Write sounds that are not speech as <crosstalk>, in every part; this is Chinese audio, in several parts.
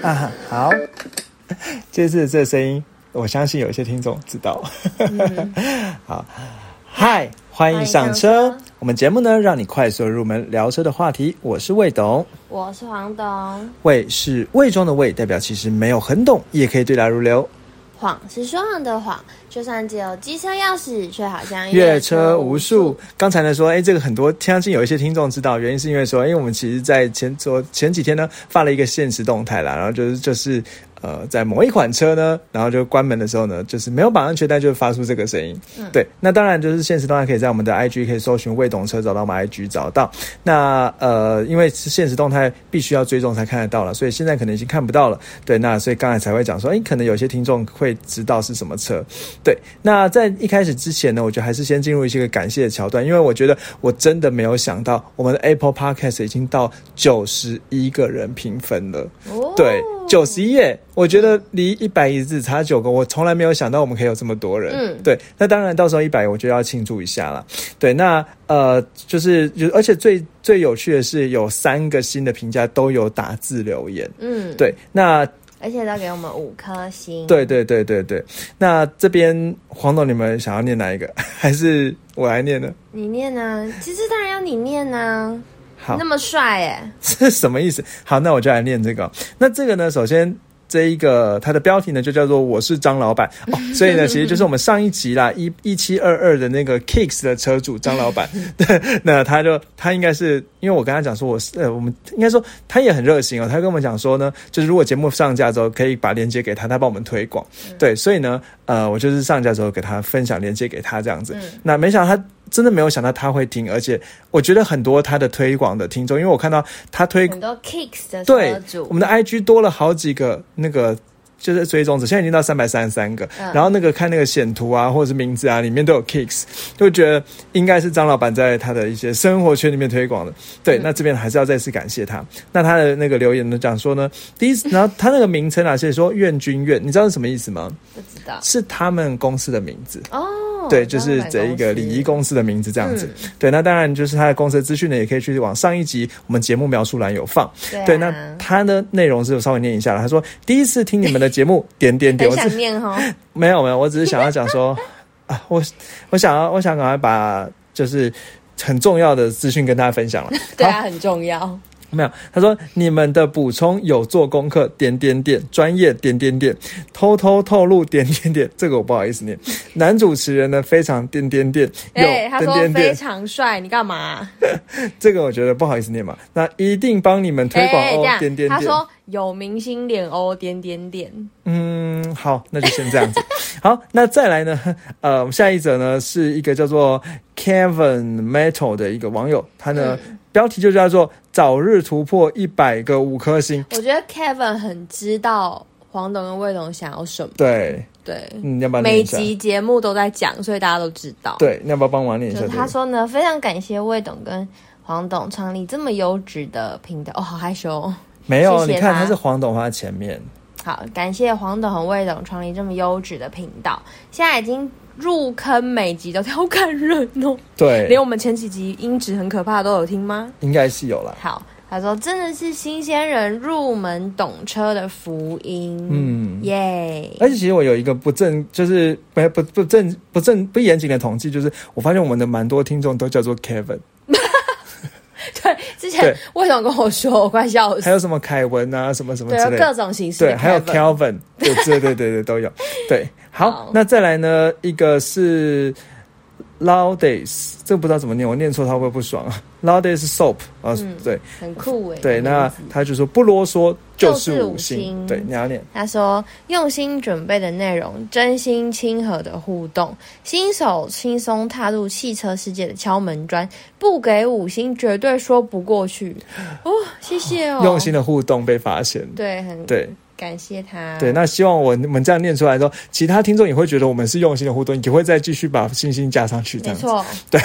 <laughs> 啊，好，<laughs> 这次这声音，我相信有一些听众知道。<laughs> 好，嗨，欢迎上车。我们节目呢，让你快速入门聊车的话题。我是魏董，我是黄董。魏是魏中的魏，代表其实没有很懂，也可以对答如流。谎是说谎的谎，就算只有机车钥匙，却好像越车无数。刚才呢说，哎，这个很多相信有一些听众知道，原因是因为说，因为我们其实，在前昨前几天呢，发了一个现实动态啦，然后就是就是。呃，在某一款车呢，然后就关门的时候呢，就是没有绑安全带，就发出这个声音。嗯，对，那当然就是现实动态可以在我们的 IG 可以搜寻未懂车找到我们 IG 找到。那呃，因为是现实动态必须要追踪才看得到了，所以现在可能已经看不到了。对，那所以刚才才会讲说，哎，可能有些听众会知道是什么车。对，那在一开始之前呢，我觉得还是先进入一些个感谢的桥段，因为我觉得我真的没有想到，我们的 Apple Podcast 已经到九十一个人评分了。哦，对。九十一页，我觉得离一百一只差九个，我从来没有想到我们可以有这么多人。嗯，对，那当然到时候一百，我就要庆祝一下了。对，那呃，就是就而且最最有趣的是，有三个新的评价都有打字留言。嗯，对，那而且都给我们五颗星。对对对对对，那这边黄总，你们想要念哪一个？<laughs> 还是我来念呢？你念呢？其实当然要你念呢。那么帅哎，<laughs> 这什么意思？好，那我就来念这个。那这个呢，首先这一个它的标题呢就叫做“我是张老板”，哦，<laughs> 所以呢，其实就是我们上一集啦，一一七二二的那个 Kicks 的车主张老板。对，<laughs> 那他就他应该是因为我跟他讲说，我是呃，我们应该说他也很热心哦。他跟我们讲说呢，就是如果节目上架之后，可以把链接给他，他帮我们推广。对，所以呢，呃，我就是上架之后给他分享链接给他这样子。那没想到他。真的没有想到他会听，而且我觉得很多他的推广的听众，因为我看到他推很多 kicks 的对，我们的 IG 多了好几个那个。就是追踪者，现在已经到三百三十三个。然后那个看那个显图啊，或者是名字啊，里面都有 kicks，就觉得应该是张老板在他的一些生活圈里面推广的。对，那这边还是要再次感谢他。那他的那个留言呢，讲说呢，第一，<laughs> 然后他那个名称啊，是说愿君愿，你知道是什么意思吗？不知道，是他们公司的名字哦。对，就是这一个礼仪公司的名字这样子。对，那当然就是他的公司的资讯呢，也可以去往上一集我们节目描述栏有放。对，那他的内容是稍微念一下了。他说第一次听你们的。节目点点点，我想念哦，<laughs> 没有没有，我只是想要讲说 <laughs> 啊，我我想要我想赶快把就是很重要的资讯跟大家分享了，<laughs> 对啊，很重要。没有，他说你们的补充有做功课，点点点，专业点点点，偷偷透露点点点，<laughs> 这个我不好意思念。男主持人呢非常点点点，哎，他说非常帅，你干嘛？<laughs> 这个我觉得不好意思念嘛，那一定帮你们推广哦，点点点。他说有明星脸哦，点点点。嗯，好，那就先这样子。<laughs> 好，那再来呢？呃，下一则呢是一个叫做 Kevin Metal 的一个网友，他呢。标题就叫做“早日突破一百个五颗星”。我觉得 Kevin 很知道黄董跟魏董想要什么。对对，你要不要每集节目都在讲，所以大家都知道。对，你要不要帮忙念一下？他说呢，非常感谢魏董跟黄董创立这么优质的频道。哦，好害羞。没有，你看他是黄董放在前面。好，感谢黄董和魏董创立这么优质的频道。现在已经。入坑每集都好感人哦，对，连我们前几集音质很可怕都有听吗？应该是有了。好，他说真的是新鲜人入门懂车的福音，嗯，耶。而且其实我有一个不正，就是不不不正不正不严谨的统计，就是我发现我们的蛮多听众都叫做 Kevin。<laughs> 对，之前为什么跟我说，我快笑死。还有什么凯文啊，什么什么之类，各种形式。对，还有 Kelvin，对对对对对都有。对，好，那再来呢？一个是。Loudays，这个不知道怎么念，我念错他会不会不爽啊？Loudays soap 啊，对，很酷哎。对，那他就说不啰嗦就是五星。对，你要念。他说用心准备的内容，真心亲和的互动，新手轻松踏入汽车世界的敲门砖，不给五星绝对说不过去。哦，谢谢哦。用心的互动被发现，对，很对。感谢他。对，那希望我们这样念出来之后，其他听众也会觉得我们是用心的互动，也会再继续把星星加上去。没错，<laughs> 对，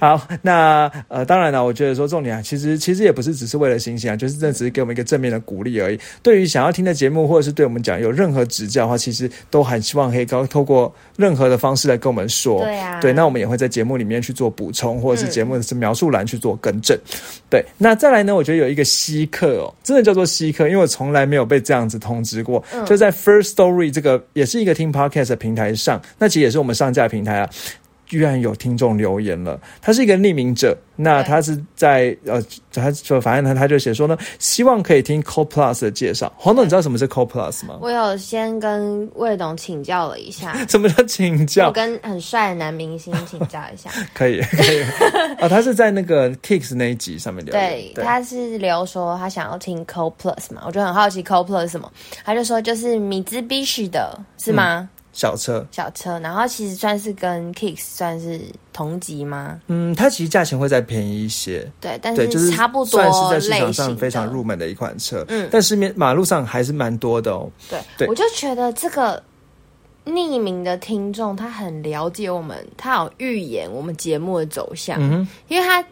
好，那呃，当然了，我觉得说重点啊，其实其实也不是只是为了星星啊，就是这只是给我们一个正面的鼓励而已。对于想要听的节目，或者是对我们讲有任何指教的话，其实都很希望可以高透过任何的方式来跟我们说。对啊对，那我们也会在节目里面去做补充，或者是嗯节目的描述栏去做更正。对，那再来呢，我觉得有一个稀客哦，真的叫做稀客，因为我从来没有被这样子通知过，嗯就在 First Story 这个也是一个听 podcast 的平台上，那其实也是我们上架的平台啊。居然有听众留言了，他是一个匿名者，那他是在呃，他说反正他，他就写说呢，希望可以听 Co Plus 的介绍。黄总，你知道什么是 Co Plus 吗？我有先跟魏董请教了一下，<laughs> 什么叫请教我？跟很帅的男明星请教一下。<laughs> 可以可以啊、<laughs> 他是在那个 Kicks 那一集上面留言对，他是留说他想要听 Co Plus 嘛，我就很好奇 Co Plus 是什么，他就说就是米兹必须的，是吗？小车，小车，然后其实算是跟 Kicks 算是同级吗？嗯，它其实价钱会再便宜一些，对，但是，就是差不多算是在市场上非常入门的一款车，嗯。但市面马路上还是蛮多的哦。对，对。我就觉得这个匿名的听众他很了解我们，他有预言我们节目的走向，嗯哼，因为他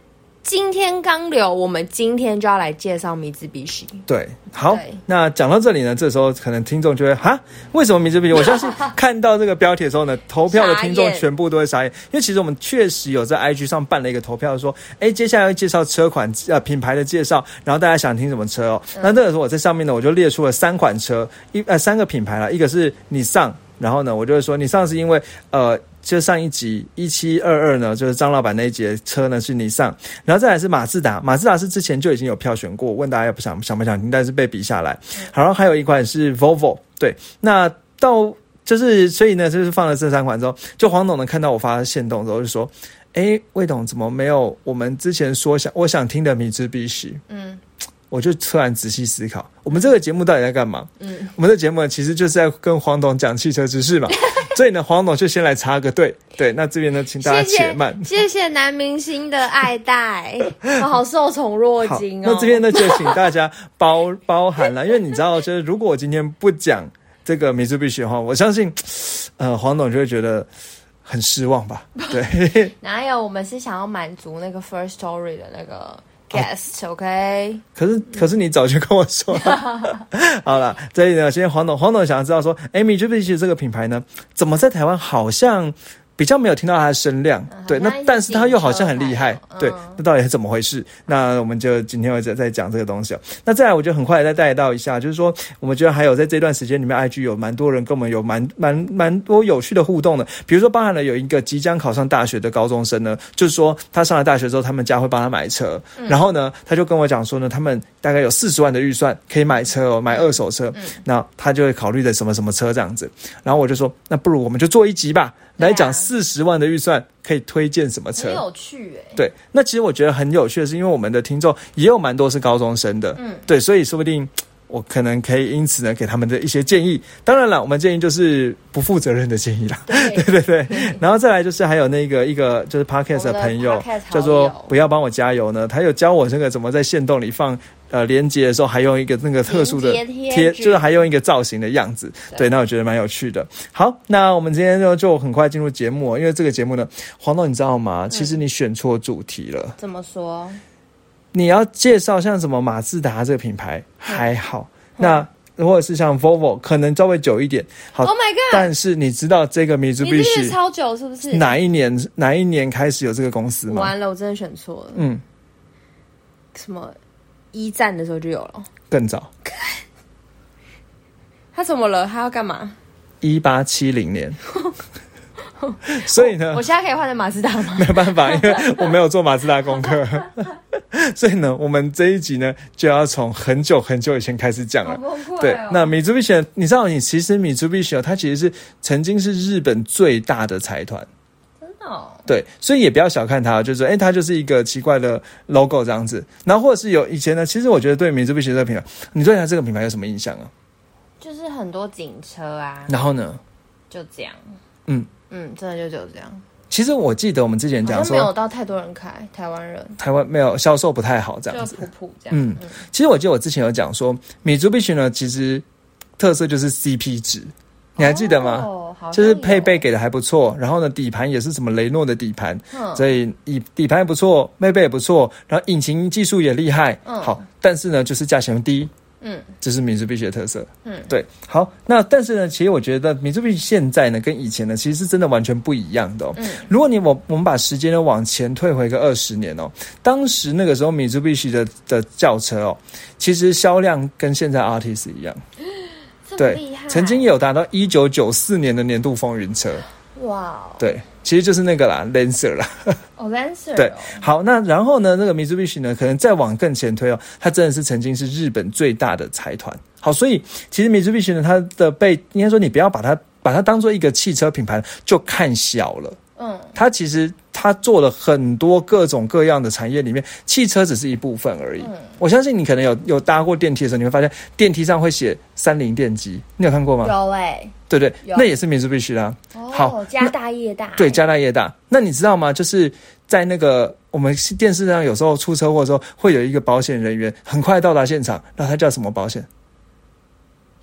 今天刚留，我们今天就要来介绍米兹必须。对，好，那讲到这里呢，这时候可能听众就会哈，为什么米字不行？<laughs> 我相信看到这个标题的时候呢，投票的听众全部都会傻眼，因为其实我们确实有在 IG 上办了一个投票，说，哎，接下来要介绍车款呃品牌的介绍，然后大家想听什么车哦？那这个时候我在上面呢，我就列出了三款车，一呃三个品牌了，一个是你上。然后呢，我就会说，你上是因为呃，就上一集一七二二呢，就是张老板那一节车呢是你上，然后再来是马自达，马自达是之前就已经有票选过，问大家不想想不想听，但是被比下来。好然后还有一款是 Volvo，对，那到就是所以呢，就是放了这三款之后，就黄董呢看到我发现动之后就说，哎，魏董怎么没有我们之前说想我想听的米兹必须？嗯我就突然仔细思考，我们这个节目到底在干嘛？嗯，我们的节目，其实就是在跟黄董讲汽车知识嘛。<laughs> 所以呢，黄董就先来插个队。对，那这边呢，请大家且慢。谢谢谢男明星的爱戴，我 <laughs> 好受宠若好，惊哦。那这边呢，就请大家包包含了，因为你知道，就是如果我今天不讲这个米兹必须的话，我相信，呃，黄董就会觉得很失望吧？对，<laughs> 哪有？我们是想要满足那个 First Story 的那个 guest，OK？、可是可是你早就跟我说了，<laughs> 好了，这里呢，现在黄董黄董想要知道说，哎，米兹必须这个品牌呢，怎么在台湾好像？比较没有听到他的声量，对，那但是他又好像很厉害对那到底是怎么回事？那我们就今天会再再讲这个东西哦。那再来，我就很快再带到一下，就是说，我们觉得还有在这段时间里面，IG 有蛮多人跟我们有蛮蛮蛮多有趣的互动的，比如说包含了有一个即将考上大学的高中生呢，就是说他上了大学之后，他们家会帮他买车，然后呢，他就跟我讲说呢，他们大概有四十万的预算可以买车哦，买二手车，那他就会考虑的什么什么车这样子，然后我就说，那不如我们就做一集吧，来讲四十万的预算可以推荐什么车很。有趣哎、对，那其实我觉得很有趣的是，因为我们的听众也有蛮多是高中生的，嗯，对，所以说不定我可能可以因此呢给他们的一些建议。当然了，我们建议就是不负责任的建议啦。<laughs> 对对对对，然后再来就是还有那个一个就是 podcast 的朋友叫做不要帮我加油呢，他有教我这个怎么在线洞里放呃连接的时候，还用一个那个特殊的贴就是还用一个造型的样子。对，那我觉得蛮有趣的。好，那我们今天就就很快进入节目哦，因为这个节目呢，黄豆你知道吗？其实你选错主题了。怎么说？你要介绍像什么马自达这个品牌还好，那或者是像 Volvo 可能稍微久一点。好 Oh my god！但是你知道这个你这 Mitsubishi 超久是不是？哪一年哪一年开始有这个公司吗？完了，我真的选错了。嗯，什么一战的时候就有了。更早，他怎么了？他要干嘛？一八七零年。<laughs> 所以呢我，现在可以换成马自达吗？没有办法，因为我没有做马自达功课，<laughs> 所以呢，我们这一集呢就要从很久很久以前开始讲了。对，那米珠必雪你知道，你其实米珠必雪它其实是曾经是日本最大的财团，哦对，所以也不要小看它，就是哎、诶它就是一个奇怪的 logo 这样子。然后或者是有以前呢，其实我觉得对米 i 必 i 这个品牌，你对它这个品牌有什么印象啊？就是很多警车啊，然后呢，就这样。嗯嗯，真的就只有这样，其实我记得我们之前讲好像没有，到太多人开，台湾人台湾没有销售不太好这样子。就普普这样。嗯，其实我记得我之前有讲说，米珠必须呢，其实特色就是 CP 值，你还记得吗？就是配备有，给的还不错，然后呢，底盘也是什么雷诺的底盘，嗯。所以底底盘也不错，配备也不错，然后引擎技术也厉害，嗯。好，但是呢，就是价钱低，嗯。这是米兹必须的特色。嗯，对，好，那但是呢，其实我觉得米兹必须现在呢，跟以前呢，其实是真的完全不一样的、哦。嗯。如果你我我们把时间呢往前退回个二十年哦，当时那个时候米兹必须的的轿车哦，其实销量跟现在 Artis 一样，<gasps> 对曾经有达到一九九四年的年度风云车，哇哦，对，其实就是那个啦，Lancer 啦。哦，Lancer，对哦，好，那然后呢，那个 Mitsubishi 呢，可能再往更前推哦，它真的是曾经是日本最大的财团。好，所以其实 Mitsubishi 呢，它的被应该说你不要把它把它当做一个汽车品牌就看小了。嗯它其实它做了很多各种各样的产业里面，汽车只是一部分而已。嗯，我相信你可能有有搭过电梯的时候，你会发现电梯上会写三菱电机，你有看过吗？有哎，对对，那也是 Mitsubishi 啦。好哦，家大业大，对，家大业大。那你知道吗？就是在那个我们电视上有时候出车祸的时候，会有一个保险人员很快到达现场，那他叫什么保险？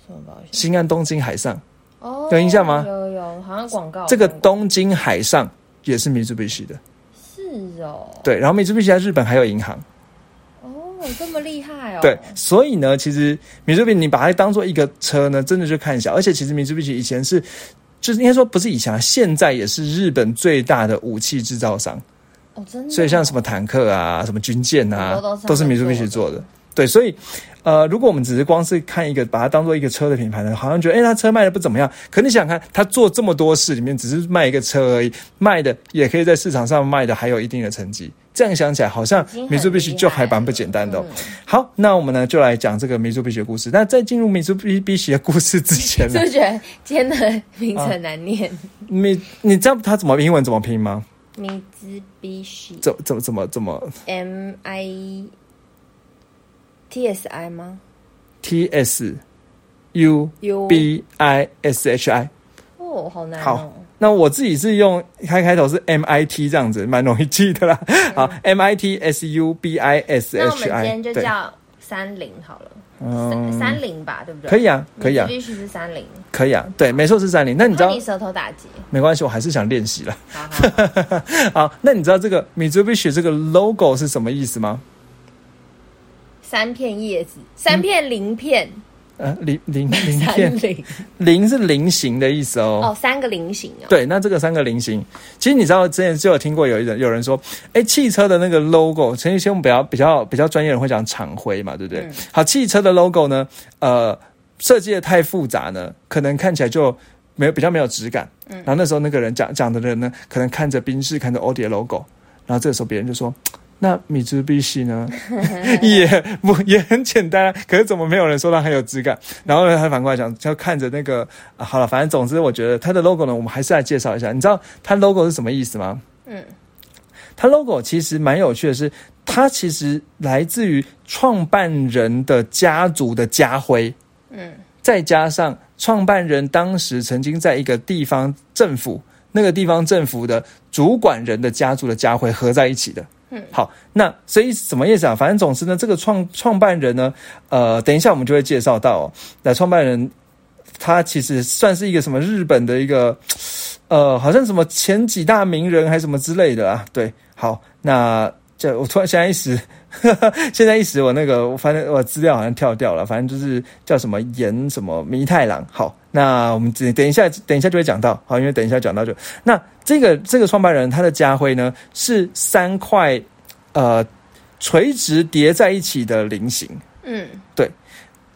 什么保险？新安东京海上，哦，有印象吗有有，好像广告这个东京海上也是 Mitsubishi 的。是哦，对，然后 Mitsubishi 在日本还有银行。哦，这么厉害哦，对，所以呢，其实 Mitsubishi 你把它当做一个车呢，真的就看一下。而且其实 Mitsubishi 以前是，就是应该说不是以前啊，现在也是日本最大的武器制造商。哦，真的哦，所以像什么坦克啊、什么军舰啊都，是都是他们 Mitsubishi 做的做的。对，所以呃，如果我们只是光是看一个，把它当做一个车的品牌呢，好像觉得哎，他车卖的不怎么样。可你想想看，他做这么多事，里面只是卖一个车而已，卖的也可以在市场上卖的还有一定的成绩。这样想起来，好像已经很 Mitsubishi 厉就还蛮不简单的、好，那我们呢就来讲这个 Mitsubishi 的故事。那在进入 Mitsubishi 的故事之前呢是不，是觉得今天的名字很难念？你你知道它怎么英文怎么拼吗？米兹必须怎怎么怎么怎么 M I T S I 吗 T S U？U B I S H I。哦，好难好哦。那我自己是用开开头是 M I T 这样子，蛮容易记的啦。好，M I T S U B I S 那我们 H 今 I，天就，叫三菱好了，嗯三三菱吧，对不对？可以啊，可以啊，必须是三菱。可以啊，对，没错是三菱。那你知道舌头打结，没关系，我还是想练习了。好好好 <laughs> 好，那你知道这个 Mitsubishi 这个 logo 是什么意思吗？三片叶子，三片鳞片，呃，鳞鳞 <laughs> 鳞三片，菱鳞是菱形的意思哦。哦，三个菱形哦。对，那这个三个菱形，其实你知道之前就有听过有人有人说，哎，汽车的那个 logo，陈一些我们比较比较比较专业人会讲厂徽嘛，对不对？嗯好，汽车的 logo 呢，呃，设计的太复杂呢，可能看起来就没有比较没有质感。嗯然后那时候那个人讲讲的人呢，可能看着宾士，看着奥迪的 logo，然后这个时候别人就说。那米兹必须呢，<laughs> 也不也很简单、啊，可是怎么没有人说它很有质感？然后呢，他反过来讲，就看着那个、啊好了，反正总之，我觉得它的 logo 呢，我们还是来介绍一下。你知道它 logo 是什么意思吗？嗯，它 logo 其实蛮有趣的是，它其实来自于创办人的家族的家徽，嗯，再加上创办人当时曾经在一个地方政府那个地方政府的主管人的家族的家徽合在一起的。好，那所以什么意思啊？反正总之呢，这个创创办人呢，呃，等一下我们就会介绍到、那创办人他其实算是一个什么日本的一个，呃，好像什么前几大名人还是什么之类的啊。对，好，那这我突然现在一时，<laughs> 现在一时我那个我反正我资料好像跳掉了，反正就是叫什么岩什么弥太郎。好，那我们等等一下，等一下就会讲到，好，因为等一下讲到就那这个这个创办人他的家徽呢是三块呃垂直叠在一起的菱形，嗯，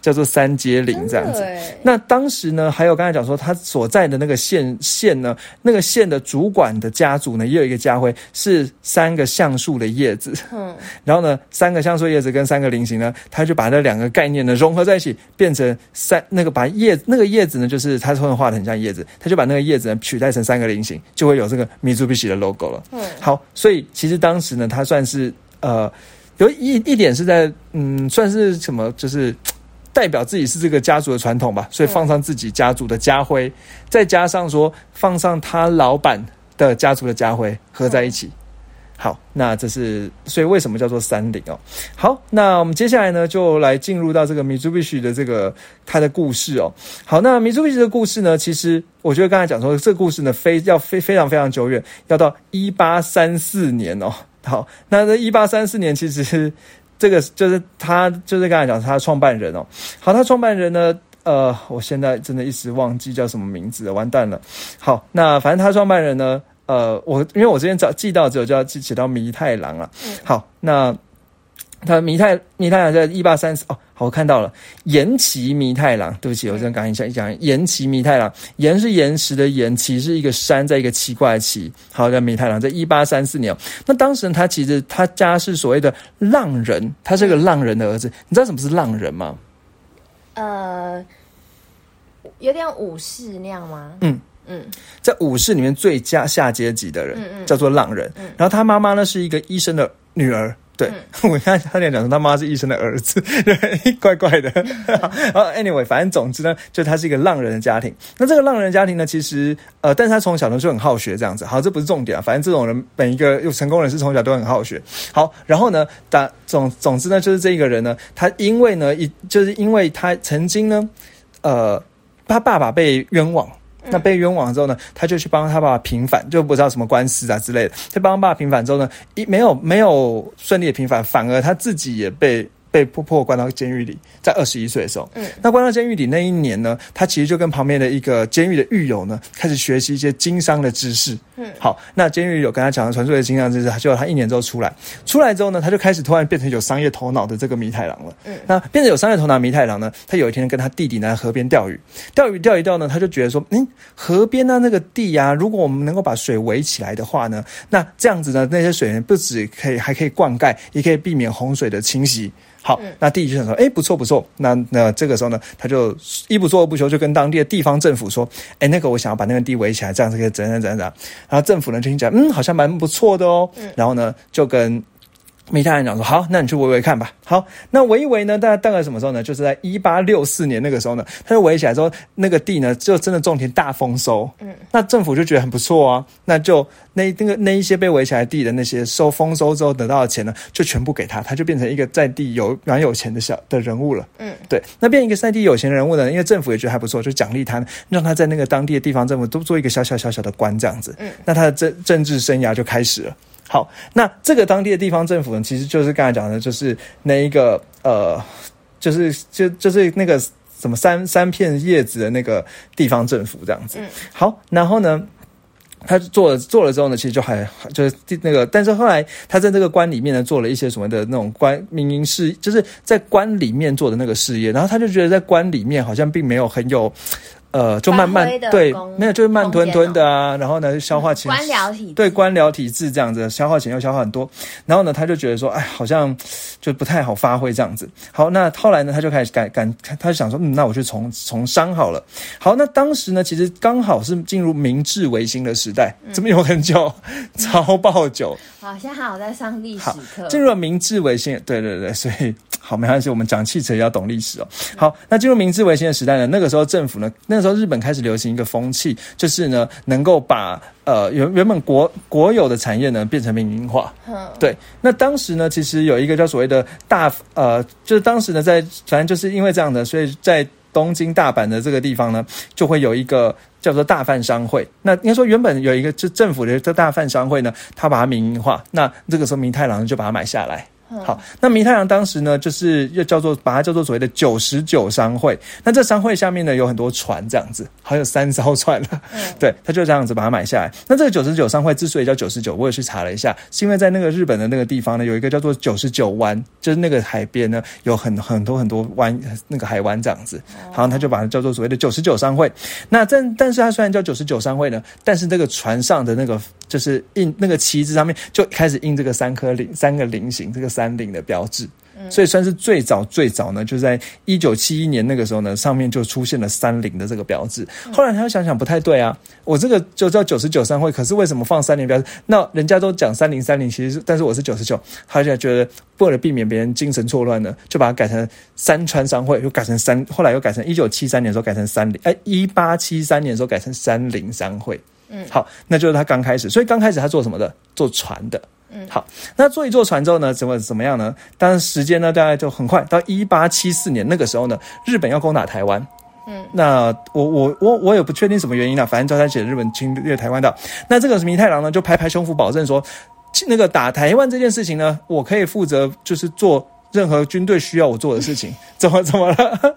叫做三阶菱这样子。那当时呢，还有刚才讲说，他所在的那个县县呢，那个县的主管的家族呢，也有一个家徽是三个橡树的叶子。嗯，<laughs> 然后呢，三个橡树叶子跟三个菱形呢，他就把那两个概念呢融合在一起，变成三那个把叶那个叶子呢，就是他突然画的很像叶子，他就把那个叶子呢取代成三个菱形，就会有这个 Mitsubishi 的 logo 了。嗯，好，所以其实当时呢，他算是呃有一一点是在嗯，算是什么，就是。代表自己是这个家族的传统吧，所以放上自己家族的家徽，再加上说放上他老板的家族的家徽合在一起，好，那这是所以为什么叫做三菱哦？好，那我们接下来呢，就来进入到这个 Mitsubishi 的这个它的故事哦。好，那 Mitsubishi 的故事呢，其实我觉得刚才讲说这个故事呢，非要非非常非常久远，要到一八三四年哦。好，那这一八三四年其实这个就是他就是刚才讲他的创办人哦。好，他创办人呢，呃，我现在真的一时忘记叫什么名字了，完蛋了。好，那反正他创办人呢。呃，我因为我之前找记到只有叫记写到弥太郎了。好，那他弥太弥太郎在一八三四哦，好，我看到了岩崎弥太郎。对不起，我这样赶一下一讲岩崎弥太郎，岩是岩石的岩，崎是一个山，在一个奇怪的奇。好，叫弥太郎，在一八三四年。那当时他其实他家是所谓的浪人，他是个浪人的儿子。你知道什么是浪人吗？呃，有点武士那样吗？嗯。嗯，在武士里面最佳下阶级的人，叫做浪人。然后他妈妈呢是一个医生的女儿。对 <laughs> 我看他俩讲说他妈是医生的儿子，对，<laughs> 怪怪的。<laughs> 然后 anyway，反正总之呢，就他是一个浪人的家庭。那这个浪人家庭呢，其实呃，但是他从小呢就很好学，这样子。好，这不是重点啊。反正这种人，每一个有成功人士从小都很好学。好，然后呢，打总总之呢，就是这一个人呢，他因为呢，一就是因为他曾经呢，呃，他爸爸被冤枉。那被冤枉之后呢，他就去帮他爸爸平反，就不知道什么官司啊之类的。就帮他爸爸平反之后呢，一没有没有顺利的平反，反而他自己也被。被迫迫关到监狱里，在二十一岁的时候，嗯，那关到监狱里那一年呢，他其实就跟旁边的一个监狱的狱友呢，开始学习一些经商的知识，嗯，好，那监狱有跟他讲传授的经商知识，他就他一年之后出来，出来之后呢，他就开始突然变成有商业头脑的这个米太郎了，嗯，那变成有商业头脑米太郎呢，他有一天跟他弟弟呢在河边钓鱼，钓鱼钓一钓呢，他就觉得说，嗯，河边呢那个地呀，如果我们能够把水围起来的话呢，那这样子呢，那些水源不止可以还可以灌溉，也可以避免洪水的侵袭。好，那弟弟就想说，哎，不错不错。那那这个时候呢，他就一不做二不休，就跟当地的地方政府说，哎，那个我想要把那个地围起来，这样子可以怎样怎样怎样。然后政府呢就听讲，嗯，好像蛮不错的哦。然后呢就跟。米太郎讲说：“好，那你去围围看吧。”好，那围一围呢？大概大概什么时候呢？就是在一八六四年那个时候呢，他就围起来之后，那个地呢就真的种田大丰收。嗯，那政府就觉得很不错啊，那就那那个那一些被围起来地的那些收丰收之后得到的钱呢，就全部给他，他就变成一个在地有蛮有钱的小的人物了。嗯，对，那变一个在地有钱的人物呢，因为政府也觉得还不错，就奖励他，让他在那个当地的地方政府都做一个小小小小的官这样子。嗯，那他的政政治生涯就开始了。好，那这个当地的地方政府呢，其实就是刚才讲的，就是那一个呃，就是就就是那个什么三三片叶子的那个地方政府这样子。好，然后呢，他做了做了之后呢，其实就还就是那个，但是后来他在这个官里面呢，做了一些什么的那种官民营事，就是在官里面做的那个事业，然后他就觉得在官里面好像并没有很有。呃，就慢慢对，没有就是慢吞吞的啊，然后呢，消化钱官僚体对官僚体制这样子，消化钱又消化很多，然后呢，他就觉得说，哎，好像就不太好发挥这样子。好，那后来呢，他就开始改改，他就想说，嗯，那我去从从商好了。好，那当时呢，其实刚好是进入明治维新的时代，怎么有很久，<laughs> 超爆久。好，现在好在上历史课，进入了明治维新，对对对，所以好没关系，我们讲汽车也要懂历史哦。好，那进入明治维新的时代呢，那个时候政府呢，那个时候日本开始流行一个风气，就是呢，能够把呃原原本国国有的产业呢变成民营化。嗯，对。那当时呢，其实有一个叫所谓的大呃，就是当时呢，在反正就是因为这样的，所以在东京大阪的这个地方呢，就会有一个。叫做大贩商会，那应该说原本有一个就政府的这大贩商会呢，他把它民营化，那这个时候明太郎就把它买下来。好，那弥太郎当时呢，就是又叫做把它叫做所谓的九十九商会。那这商会下面呢有很多船这样子，还有三艘船了。<laughs> 对，他就这样子把它买下来。那这个九十九商会之所以叫九十九，我也去查了一下，是因为在那个日本的那个地方呢，有一个叫做九十九湾，就是那个海边呢有很很多很多湾，那个海湾这样子。好，他就把它叫做所谓的九十九商会。那但但是它虽然叫九十九商会呢，但是这个船上的那个就是印那个旗子上面就开始印这个三颗菱三个菱形这个。三菱的标志，所以算是最早最早呢，就在一九七一年那个时候呢，上面就出现了三菱的这个标志。后来他又想想不太对啊，我这个就叫九十九商会，可是为什么放三菱标志？那人家都讲三零三零，其实但是我是九十九，他就觉得为了避免别人精神错乱呢，就把它改成三川商会，又改成三，后来又改成一九七三年的时候改成三菱，哎，一八七三年的时候改成三菱商会。嗯，好，那就是他刚开始，所以刚开始他做什么的？做船的。嗯，好，那做一做船之后呢，怎么怎么样呢？但是时间呢，大概就很快到一八七四年那个时候呢，日本要攻打台湾。嗯，那我我我我也不确定什么原因啊，反正就他写日本侵略台湾的。那这个弥太郎呢，就拍拍胸脯保证说，那个打台湾这件事情呢，我可以负责，就是做任何军队需要我做的事情。<laughs> 怎么怎么了？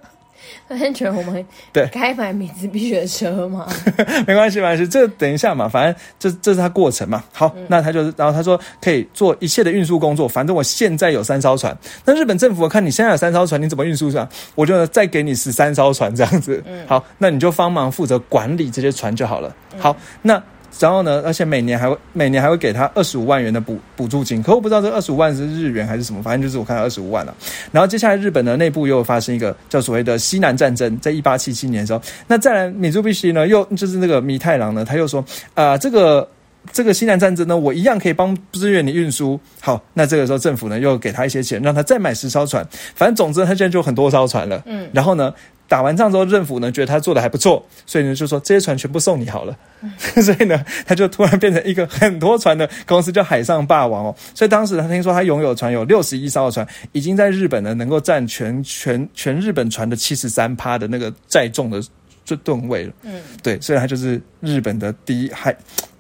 发现觉得我们对该买米兹必须的车吗？<laughs> 没关系，没关系，这等一下嘛，反正这这是他过程嘛。好，那他就然后他说可以做一切的运输工作，反正我现在有三艘船。那日本政府看你现在有三艘船，你怎么运输上？我就再给你十三艘船这样子。好，那你就帮忙负责管理这些船就好了。好，那。然后呢？而且每年还会每年还会给他二十五万元的补补助金，可我不知道这二十五万是日元还是什么，反正就是我看到二十五万了。然后接下来日本呢内部又发生一个叫所谓的西南战争，在一八七七年的时候，那再来米珠必须呢，又就是那个米太郎呢，他又说啊，这个这个西南战争呢，我一样可以帮支援你运输。好，那这个时候政府呢又给他一些钱，让他再买十艘船。反正总之他现在就很多艘船了。嗯，然后呢？打完仗之后，政府呢觉得他做的还不错，所以呢就说这些船全部送你好了。<laughs> 所以呢，他就突然变成一个很多船的公司，叫海上霸王哦。所以当时他听说他拥有船有六十一艘的船，已经在日本呢能够占全全全日本船的七十三趴的那个载重的这吨位了。嗯，对，所以他就是日本的第一海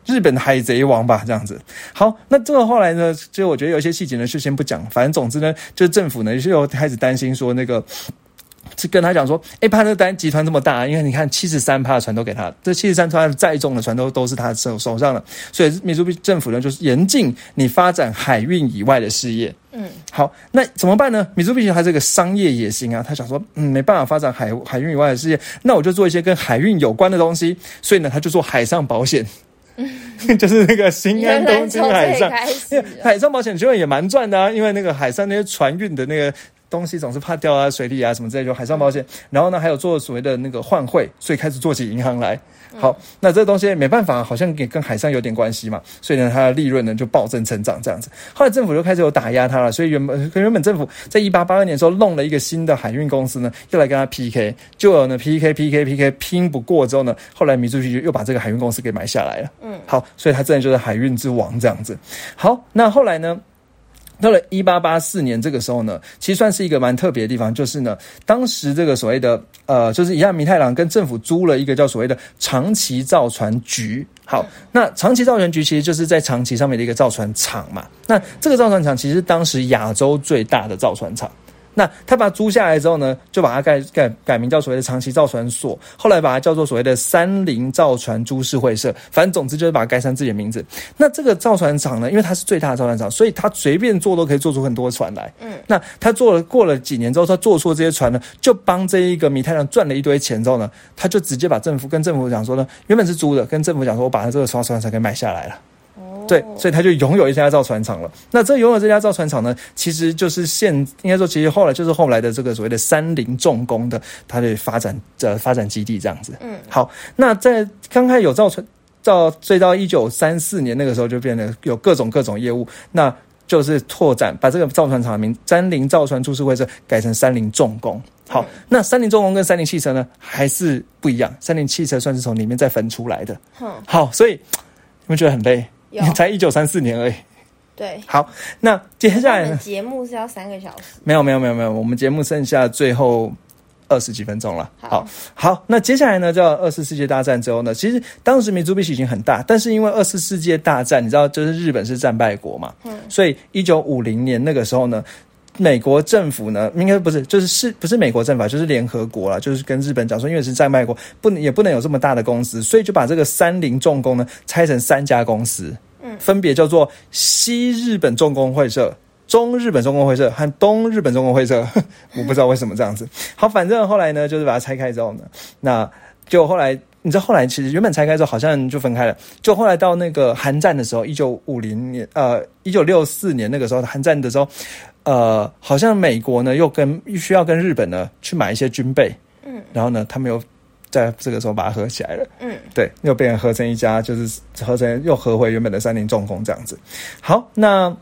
日本的海贼王吧，这样子。好，那这个后来呢，就我觉得有一些细节呢就先不讲，反正总之呢，就是政府呢就开始担心说那个。是跟他讲说，哎，怕这个单集团这么大，因为你看七十三趴的船都给他，这七十三趴载重的船都都是他手手上的，所以米珠比政府呢就是严禁你发展海运以外的事业。嗯，好，那怎么办呢？米珠比他这个商业野心啊，他想说，嗯，没办法发展海海运以外的事业，那我就做一些跟海运有关的东西，所以呢，他就做海上保险，<laughs> 就是那个新安东京海上，因为海上保险其实也蛮赚的啊，因为那个海上那些船运的那个。东西总是怕掉啊，水里啊什么之类，就海上保险。然后呢，还有做所谓的那个换汇，所以开始做起银行来。好，那这个东西没办法，好像也跟海上有点关系嘛。所以呢，它的利润呢就暴增成长这样子。后来政府就开始有打压它了，所以原本原本政府在一八八二年时候弄了一个新的海运公司呢，又来跟他 PK，就有呢 PK PK PK 拼不过之后呢，后来米珠就又把这个海运公司给买下来了。嗯，好，所以他真的就是海运之王这样子。好，那后来呢？到了一八八四年这个时候呢，其实算是一个蛮特别的地方，就是呢，当时这个所谓的呃，就是一样弥太郎跟政府租了一个叫所谓的长崎造船局。好，那长崎造船局其实就是在长崎上面的一个造船厂嘛。那这个造船厂其实当时亚洲最大的造船厂。那他把它租下来之后呢，就把它改改改名叫所谓的长崎造船所，后来把它叫做所谓的三菱造船株式会社，反正总之就是把它改成自己的名字。那这个造船厂呢，因为它是最大的造船厂，所以它随便做都可以做出很多船来。嗯，那他做了过了几年之后，他做出这些船呢，就帮这一个米太郎赚了一堆钱之后呢，他就直接把政府跟政府讲说呢，原本是租的，跟政府讲说，我把他这个造船厂给买下来了。对，所以他就拥有一家造船厂了。那这拥有这家造船厂呢，其实就是现应该说，其实后来就是后来的这个所谓的三菱重工的它的发展的发展基地这样子。嗯，好，那在刚开始有造船，到最到一九三四年那个时候就变得有各种各种业务，那就是拓展把这个造船厂名三菱造船株式会社改成三菱重工。好，那三菱重工跟三菱汽车呢还是不一样，三菱汽车算是从里面再分出来的。嗯，好，所以你们觉得很累？才一九三四年而已。对，好，那接下来节目是要三个小时。没有，没有，没有，没有，我们节目剩下最后二十几分钟了。好，好，那接下来呢，叫二次世界大战之后呢，其实当时民族比喜已经很大，但是因为二次世界大战，你知道，就是日本是战败国嘛，嗯，所以一九五零年那个时候呢。美国政府呢，应该不是，就是是不是美国政府，就是联合国了，就是跟日本讲说，因为是战败国，不能也不能有这么大的公司，所以就把这个三菱重工呢拆成三家公司，嗯，分别叫做西日本重工会社、中日本重工会社和东日本重工会社。<laughs> 我不知道为什么这样子。好，反正后来呢，就是把它拆开之后呢，那就后来。你知道后来其实原本拆开之后好像就分开了，就后来到那个韩战的时候，一九五零年呃一九六四年那个时候韩战的时候，呃好像美国呢又跟需要跟日本呢去买一些军备，嗯，然后呢他们又在这个时候把它合起来了，嗯，对，又变成合成一家，就是合成又合回原本的三菱重工这样子。好，那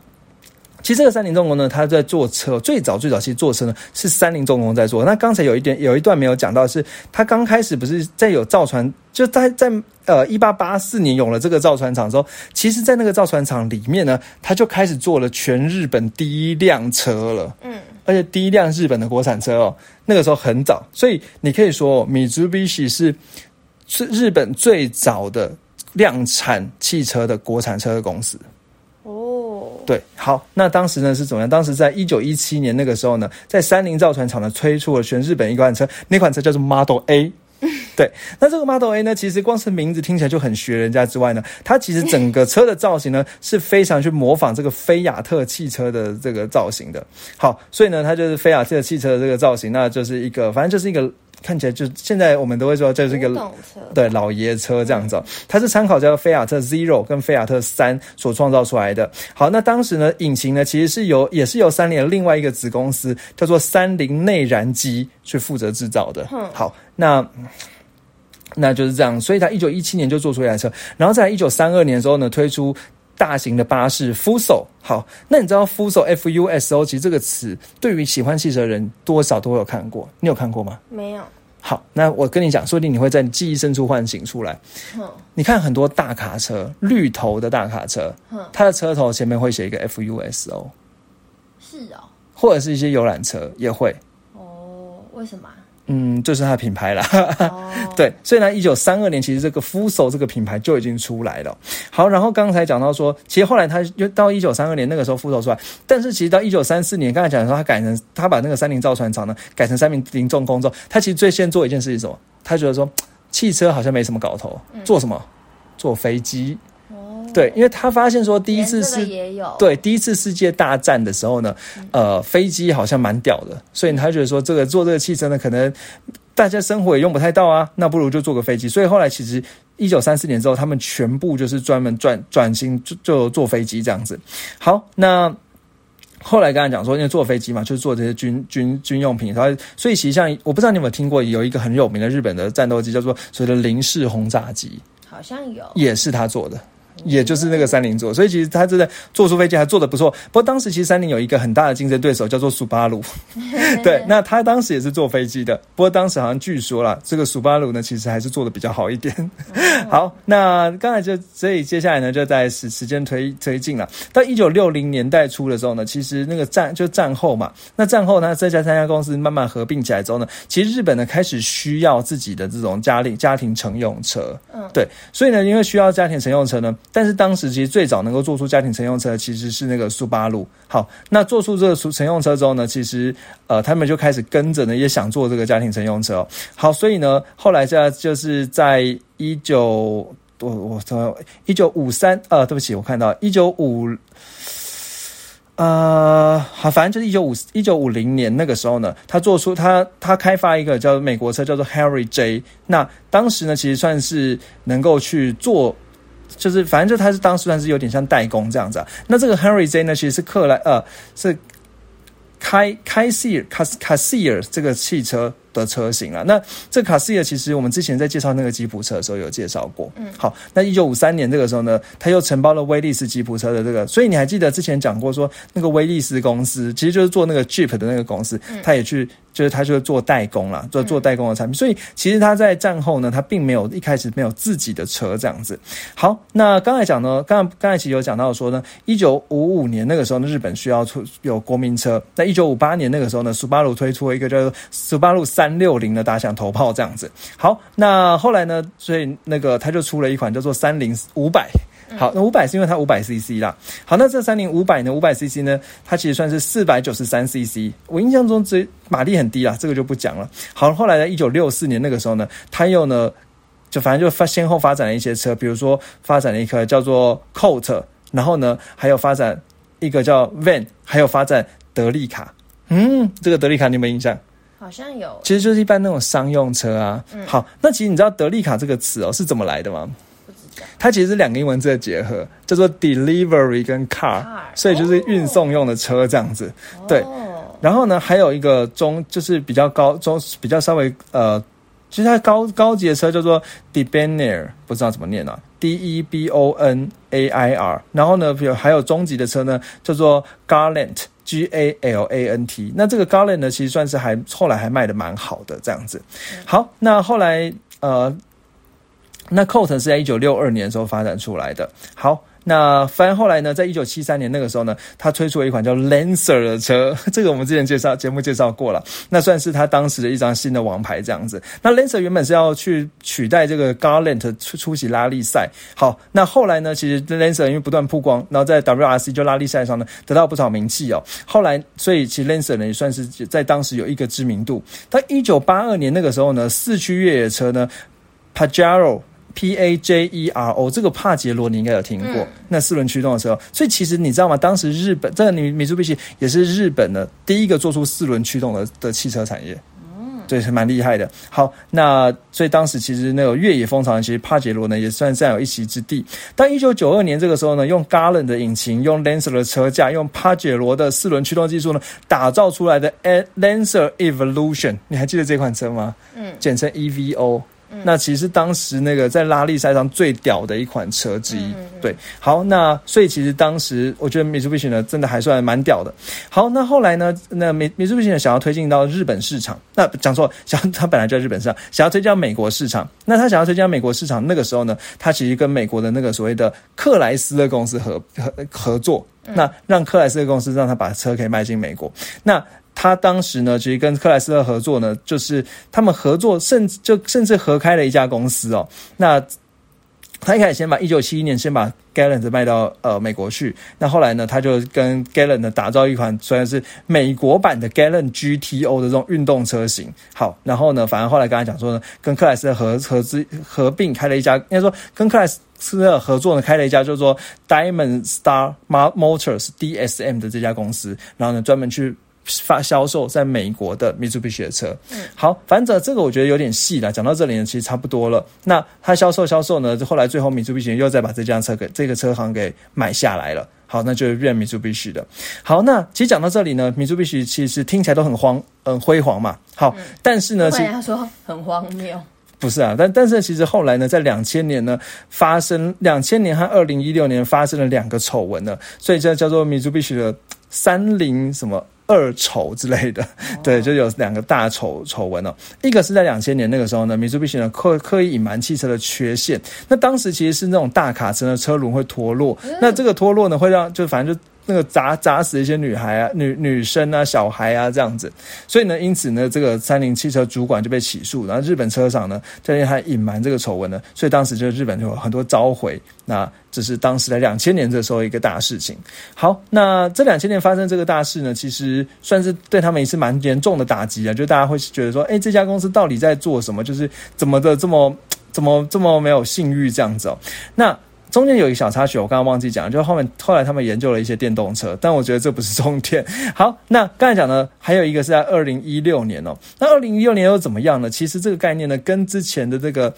其实这个三菱重工呢，它在做车，最早最早其实做车呢是三菱重工在做。那刚才有一点有一段没有讲到，是它刚开始不是在有造船，就在在呃一八八四年有了这个造船厂之后，其实，在那个造船厂里面呢，它就开始做了全日本第一辆车了。嗯，而且第一辆日本的国产车哦，那个时候很早，所以你可以说米珠比喜是是日本最早的量产汽车的国产车的公司。对，好，那当时呢是怎么样？当时在一九一七年那个时候呢，在三菱造船厂呢推出了全日本一款车，那款车叫做 Model A。<laughs> 对，那这个 Model A 呢，其实光是名字听起来就很学人家之外呢，它其实整个车的造型呢是非常去模仿这个菲亚特汽车的这个造型的。好，所以呢，它就是菲亚特汽车的这个造型，那就是一个，反正就是一个。看起来就现在我们都会说这是一个对老爷车这样子，它是参考叫菲亚特 Zero 跟菲亚特三所创造出来的。好，那当时呢，引擎呢其实是由也是由三菱的另外一个子公司叫做三菱内燃机去负责制造的。好，那那就是这样，所以他一九一七年就做出一台车，然后在一九三二年的时候呢推出大型的巴士 Fuso。好，那你知道 Fuso F U S O 其实这个词对于喜欢汽车的人多少都会有看过，你有看过吗？没有。好，那我跟你讲，说不定你会在你记忆深处唤醒出来。你看很多大卡车，绿头的大卡车，它的车头前面会写一个 F U S O。是哦。或者是一些游览车也会。哦，为什么？嗯，就是它的品牌啦。<laughs> 对，所以呢，一九三二年其实这个 Fuso 这个品牌就已经出来了。好，然后刚才讲到说，其实后来他又到一九三二年那个时候 Fuso 出来，但是其实到一九三四年，刚才讲说他改成他把那个三菱造船厂呢改成三菱重工之后，他其实最先做一件事情什么？他觉得说汽车好像没什么搞头，做什么？坐飞机。对，因为他发现说第一次是，对第一次世界大战的时候呢，呃，飞机好像蛮屌的，所以他觉得说这个做这个汽车呢，可能大家生活也用不太到啊，那不如就做个飞机。所以后来其实一九三四年之后，他们全部就是专门转转型就就做飞机这样子。好，那后来刚才讲说，因为坐飞机嘛，就是做这些军军军用品，然后所以其实像我不知道你有没有听过，有一个很有名的日本的战斗机叫做所谓的零式轰炸机，好像有，也是他做的。也就是那个三菱做，所以其实他真的做出飞机还做的不错。不过当时其实三菱有一个很大的竞争对手叫做苏巴鲁，<laughs> 对，那他当时也是做飞机的。不过当时好像据说了，这个苏巴鲁呢其实还是做的比较好一点。<laughs> 好，那刚才就所以接下来呢就在时时间推推进了，到一九六零年代初的时候呢，其实那个战就战后嘛，那战后呢这家三家公司慢慢合并起来之后呢，其实日本呢开始需要自己的这种家里家庭乘用车，嗯，对，所以呢因为需要家庭乘用车呢。但是当时其实最早能够做出家庭乘用车，其实是那个苏巴路。好，那做出这个乘用车之后呢，其实呃，他们就开始跟着呢，也想做这个家庭乘用车。好，所以呢，后来在就是在一九我我说一九五三呃，对不起，我看到一九五呃，好，反正就是一九五一九五零年那个时候呢，他做出他他开发一个叫美国车，叫做 Harry J。那当时呢，其实算是能够去做。就是反正就他是当时算是有点像代工这样子啊。那这个 Henry J 呢，其实是克莱呃是开开西尔卡卡西尔这个汽车。的车型啊，那这卡西尔其实我们之前在介绍那个吉普车的时候有介绍过。嗯，好，那一九五三年这个时候呢，他又承包了威利斯吉普车的这个，所以你还记得之前讲过说那个威利斯公司其实就是做那个 Jeep 的那个公司，他也去就是他就是做代工啦，做做代工的产品。所以其实他在战后呢，他并没有一开始没有自己的车这样子。好，那刚才讲呢，刚刚才其实有讲到说呢，一九五五年那个时候呢，日本需要出有国民车，在一九五八年那个时候呢，苏巴鲁推出了一个叫做苏巴鲁。三六零的打响头炮这样子，好，那后来呢？所以那个他就出了一款叫做三零五百，好，那五百是因为它五百 CC 啦。好，那这三零五百呢？五百 CC 呢？它其实算是四百九十三 CC。我印象中这马力很低啦，这个就不讲了。好，后来呢？一九六四年那个时候呢，他又呢，就反正就发先后发展了一些车，比如说发展了一颗叫做 Colt，然后呢，还有发展一个叫 Van，还有发展德利卡。嗯，这个德利卡你有没有印象？好像有，其实就是一般那种商用车啊。好，那其实你知道“德利卡”这个词哦是怎么来的吗？它其实是两个英文字的结合，叫做 “delivery” 跟 “car”，所以就是运送用的车这样子。对。然后呢，还有一个中就是比较高中比较稍微呃其实它高高级的车叫做 Debonair，不知道怎么念啊，D E B O N A I R。然后呢，有还有中级的车呢，叫做 Gallant，G A L A N T。那这个 Gallant 呢，其实算是还后来还卖的蛮好的这样子。好，那后来呃，那 Colt 是在一九六二年的时候发展出来的。好。那反正后来呢，在一九七三年那个时候呢，他推出了一款叫 Lancer 的车，<laughs> 这个我们之前介绍节目介绍过了，那算是他当时的一张新的王牌这样子。那 Lancer 原本是要去取代这个 Garland 出出席拉力赛，好，那后来呢，其实 Lancer 因为不断曝光，然后在 WRC 就拉力赛上呢得到不少名气哦。后来，所以其实 Lancer 呢也算是在当时有一个知名度。但一九八二年那个时候呢，四驱越野车呢，Pajero。P A J E R O 这个帕杰罗你应该有听过，那四轮驱动的时候，所以其实你知道吗？当时日本这个米米珠比奇也是日本的第一个做出四轮驱动的的汽车产业，嗯，对，是蛮厉害的。好，那所以当时其实那个越野风潮，其实帕杰罗呢也算占有一席之地。但一九九二年这个时候呢，用 Garland 的引擎，用 Lancer 的车架，用帕杰罗的四轮驱动技术呢，打造出来的 Lancer Evolution，你还记得这款车吗？嗯，简称 E 那其实当时那个在拉力赛上最屌的一款车之一，对，好，那所以其实当时我觉得 Mitsubishi 呢真的还算蛮屌的。好，那后来呢，那米米珠比奇呢想要推进到日本市场，那讲错，想他本来就在日本市场，想要推进到美国市场，那他想要推进到美国市场，那个时候呢，他其实跟美国的那个所谓的克莱斯勒公司合合合作，那让克莱斯勒公司让他把车可以卖进美国，那。他当时呢，其实跟克莱斯勒合作呢，就是他们合作，甚至就甚至合开了一家公司哦。那他一开始先把一九七一年先把 Gallant 卖到呃美国去，那后来呢，他就跟 Gallant 打造一款虽然是美国版的 Gallant GTO 的这种运动车型。好，然后呢，反而后来跟他讲说呢，跟克莱斯勒合合资合并开了一家，应该说跟克莱斯勒合作呢，开了一家叫做 Diamond Star Motors DSM 的这家公司，然后呢，专门去。发销售在美国的 Mitsubishi 的车，嗯，好，反正这个我觉得有点细了。讲到这里呢，其实差不多了。那他销售销售呢，后来最后 Mitsubishi 又再把这辆车给这个车行给买下来了。好，那就是变 Mitsubishi 的。好，那其实讲到这里呢，Mitsubishi 其实听起来都很荒，很，辉煌嘛。好，但是呢，其实他说很荒谬，不是啊。但但是其实后来呢，在两千年呢，发生两千年和二零一六年发生了两个丑闻呢，所以这叫做 Mitsubishi 的三菱什么。二丑之类的，对，就有两个大丑丑闻哦。一个是在两千年那个时候呢，米珠比奇呢刻刻意隐瞒汽车的缺陷。那当时其实是那种大卡车的车轮会脱落，那这个脱落呢会让就反正就。那个砸砸死一些女孩啊、女女生啊、小孩啊这样子，所以呢，因此呢，这个三菱汽车主管就被起诉，然后日本车厂呢，因为他隐瞒这个丑闻呢，所以当时就日本就有很多召回。那这是当时在两千年这时候一个大事情。好，那这两千年发生这个大事呢，其实算是对他们也是蛮严重的打击啊，就大家会觉得说，哎，这家公司到底在做什么？就是怎么的这么怎么这么没有信誉这样子哦？那。中间有一个小插曲，我刚刚忘记讲，就后面后来他们研究了一些电动车，但我觉得这不是重点。好，那刚才讲的，还有一个是在二零一六年哦。那二零一六年又怎么样呢？其实这个概念呢，跟之前的这个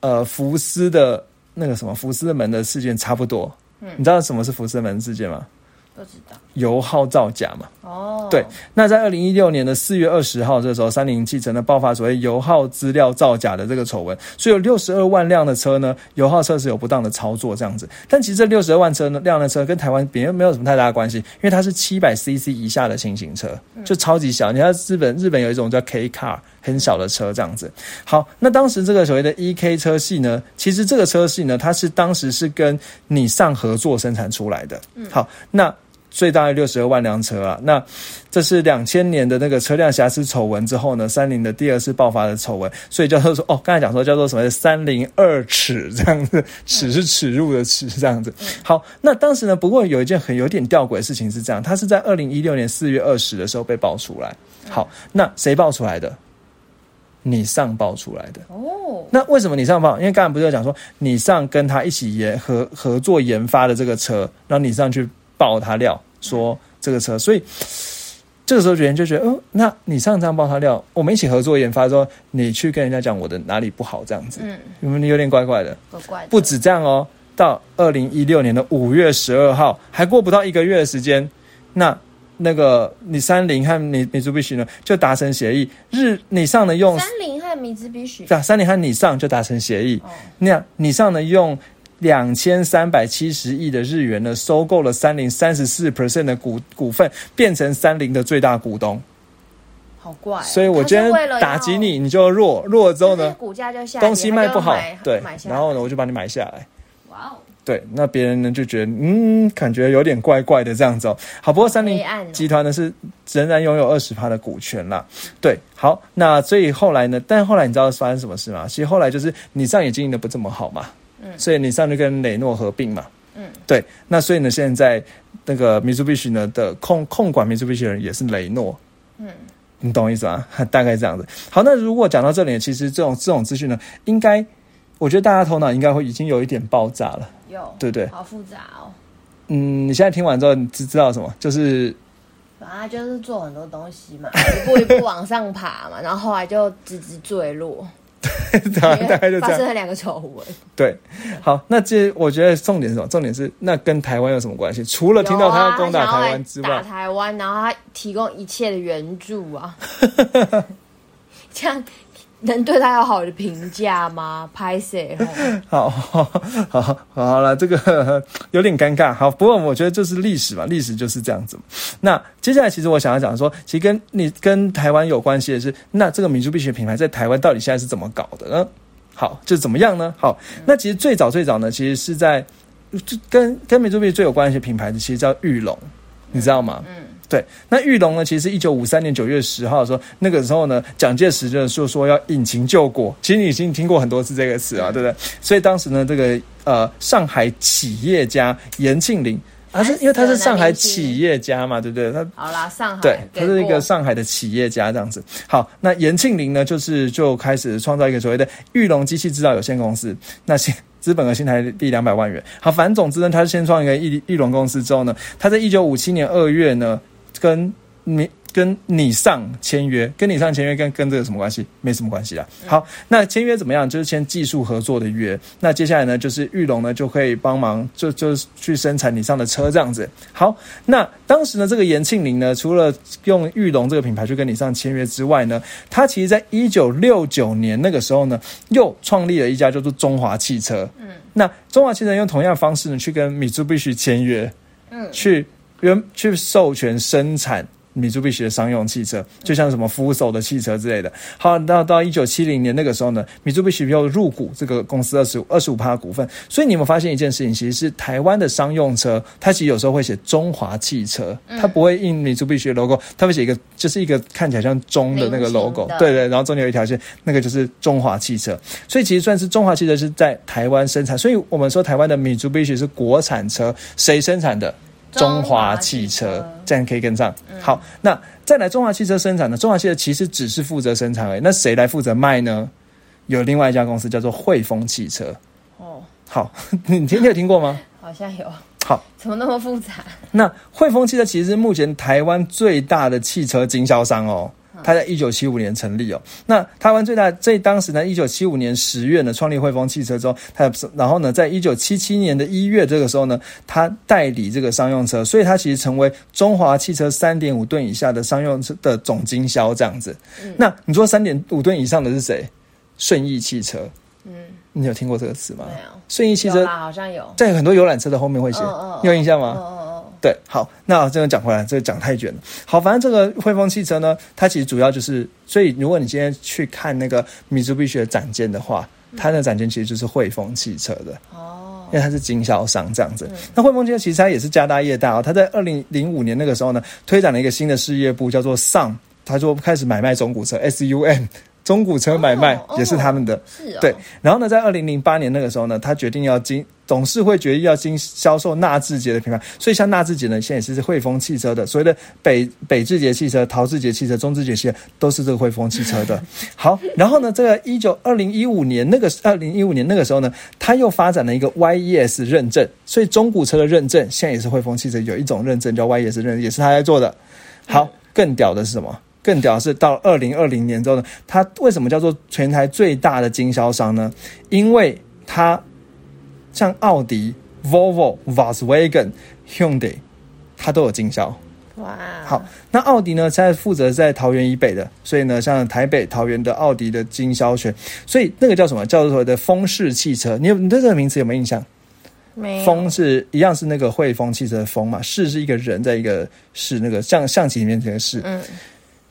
呃福斯的那个什么福斯门的事件差不多。嗯，你知道什么是福斯门事件吗？不知道。油耗造假嘛？哦，对。那在二零一六年的四月二十号，这时候三菱汽车呢爆发所谓油耗资料造假的这个丑闻，所以有六十二万辆的车呢，油耗测试有不当的操作这样子。但其实这六十二万车呢辆的车跟台湾别没有什么太大的关系，因为它是七百 CC 以下的轻型车，就超级小。你看日本日本有一种叫 K Car 很小的车这样子。好，那当时这个所谓的 EK 车系呢，其实这个车系呢，它是当时是跟你上合作生产出来的。嗯好，那。最大概六十二万辆车啊，那这是两千年的那个车辆瑕疵丑闻之后呢，三菱的第二次爆发的丑闻，所以叫做说哦，刚才讲说叫做什么三菱二尺这样子，<laughs> 尺是耻辱的尺这样子。好，那当时呢，不过有一件很有点吊诡的事情是这样，它是在二零一六年四月二十的时候被爆出来。好，那谁爆出来的？你上报出来的哦。那为什么你上报？因为刚才不是讲说你上跟他一起研合合作研发的这个车，然后你上去。爆他料，说这个车，所以这个时候别人就觉得，哦，那你上这样爆他料，我们一起合作研发，说你去跟人家讲我的哪里不好，这样子，嗯，有没有有点怪怪的？怪怪。不止这样哦，到二零一六年的五月十二号，还过不到一个月的时间，那那个你三菱和你你珠必须呢就达成协议，日你上的用三菱和米兹必须。对啊，三菱和你上就达成协议。哦那你上呢用两千三百七十亿的日元呢，收购了三菱三十四 percent 的股股份，变成三菱的最大股东。好怪哦、所以我今天打击，你，你就弱，弱了之后呢，股价就下，东西卖不好对然后呢，我就把你买下来。哇哦，对，那别人呢就觉得，嗯，感觉有点怪怪的这样子哦。好，不过三菱集团呢是仍然拥有二十趴的股权啦。对，好，那所以后来呢，但后来你知道发生什么事吗？其实后来就是你上也经营的不这么好嘛，嗯，所以你上去跟雷诺合并嘛，嗯，对，那所以呢，现在那个 Mitsubishi 呢的控控管 Mitsubishi 人也是雷诺，嗯，你懂我意思吗？<laughs> 大概这样子。好，那如果讲到这里，其实这种这种资讯呢，应该我觉得大家头脑应该会已经有一点爆炸了。有，对不对好复杂哦。嗯，你现在听完之后，你知知道什么？就是反正就是做很多东西嘛，一步一步往上爬嘛，然后后来就直直坠落，<laughs> 大大概就这样。发生了两个丑闻。对，好，那这我觉得重点是什么？重点是那跟台湾有什么关系？除了听到他要攻打台湾之外打，台湾，然后他提供一切的援助啊，<laughs> 这样 <laughs> 能对他有好的评价吗？拍谁？<laughs> <laughs> 好好好好好了，这个有点尴尬。好，不过我觉得这是历史吧，历史就是这样子。那接下来，其实我想要讲说，其实跟你跟台湾有关系的是，那这个民族必须品牌在台湾到底现在是怎么搞的呢？好，就怎么样呢？好，那其实最早最早呢，其实是在就跟跟民族必须最有关系的品牌，其实叫玉龙，你知道吗？嗯，对，那玉龙呢？其实一九五三年九月十号的时候，那个时候呢，蒋介石就说说要引擎救国。其实你已经听过很多次这个词啊，对不对？所以当时呢，这个呃上海企业家严庆林，他是因为他是上海企业家嘛，对不对？他好啦，上海对，他是一个上海的企业家这样子。好，那严庆林呢，就是就开始创造一个所谓的玉龙机器制造有限公司。那新资本额新台币两百万元。好，反正总之呢，他是先创一个玉玉龙公司之后呢，他在一九五七年二月呢，跟你跟你上签约，跟你上签约跟跟这个什么关系？没什么关系啦。好，那签约怎么样？就是签技术合作的约。那接下来呢，就是玉龙呢就可以帮忙，就就是去生产你上的车这样子。好，那当时呢，这个严庆林呢，除了用玉龙这个品牌去跟你上签约之外呢，他其实在一九六九年那个时候呢，又创立了一家叫做中华汽车。嗯，那中华汽车用同样的方式呢，去跟米珠必须签约。嗯去原去授权生产米珠必须的商用汽车，就像什么扶手的汽车之类的。好，到到一九七零年那个时候呢，米珠必须又入股这个公司二十五二十五趴股份。所以你有没有发现一件事情？其实是台湾的商用车，它其实有时候会写中华汽车，它不会印米珠必须的 logo，它会写一个就是一个看起来像中的那个 logo，的对对，然后中间有一条线，那个就是中华汽车。所以其实算是中华汽车是在台湾生产，所以我们说台湾的米珠必须是国产车，谁生产的？中华汽车，这样可以跟上。好，那再来中华汽车生产呢？中华汽车其实只是负责生产而已，那谁来负责卖呢？有另外一家公司叫做汇丰汽车。哦，好，<laughs> 你听你有听过吗？好像有，好，怎么那么复杂？那汇丰汽车其实是目前台湾最大的汽车经销商哦。它在一九七五年成立哦。那台湾最大在当时呢，一九七五年十月呢创立汇丰汽车之后，它然后呢，在一九七七年的一月这个时候呢，它代理这个商用车，所以它其实成为中华汽车三点五吨以下的商用车的总经销这样子。那你说三点五吨以上的是谁？顺义汽车。嗯，你有听过这个词吗？没有，顺义汽车，好像有。在很多游览车的后面会写，有印象吗？对，好，那这个讲回来，这个讲太卷了。好，反正这个汇丰汽车呢，它其实主要就是，所以如果你今天去看那个米珠必须的展间的话，它的展间其实就是汇丰汽车的，哦，因为它是经销商这样子。那汇丰汽车其实它也是家大业大哦，它在二零零五年那个时候呢，推展了一个新的事业部，叫做上，它就开始买卖中古车 SUM。中古车买卖哦也是他们的，是哦，对，然后呢，在二零零八年那个时候呢，他决定要经董事会决议要经销售纳智捷的品牌，所以像纳智捷呢，现在也是汇丰汽车的，所谓的北北智捷汽车、陶智捷汽车、中智捷汽车都是这个汇丰汽车的。<laughs> 好，然后呢，这个一九二零一五年那个二零一五年那个时候呢，他又发展了一个 YES 认证，所以中古车的认证现在也是汇丰汽车有一种认证叫 YES 认证，也是他在做的。好，更屌的是什么？更屌的是，到二零二零年之后呢，它为什么叫做全台最大的经销商呢？因为它像奥迪、Volvo、Volkswagen、Hyundai，它都有经销。哇，好，那奥迪呢，现在负责在桃园以北的，所以呢，像台北、桃园的奥迪的经销权，所以那个叫什么？叫做的风式汽车。你有你对这个名词有没有印象？没有风是一样是那个汇丰汽车的风嘛，士是一个人在一个是那个象象棋里面这个士，嗯，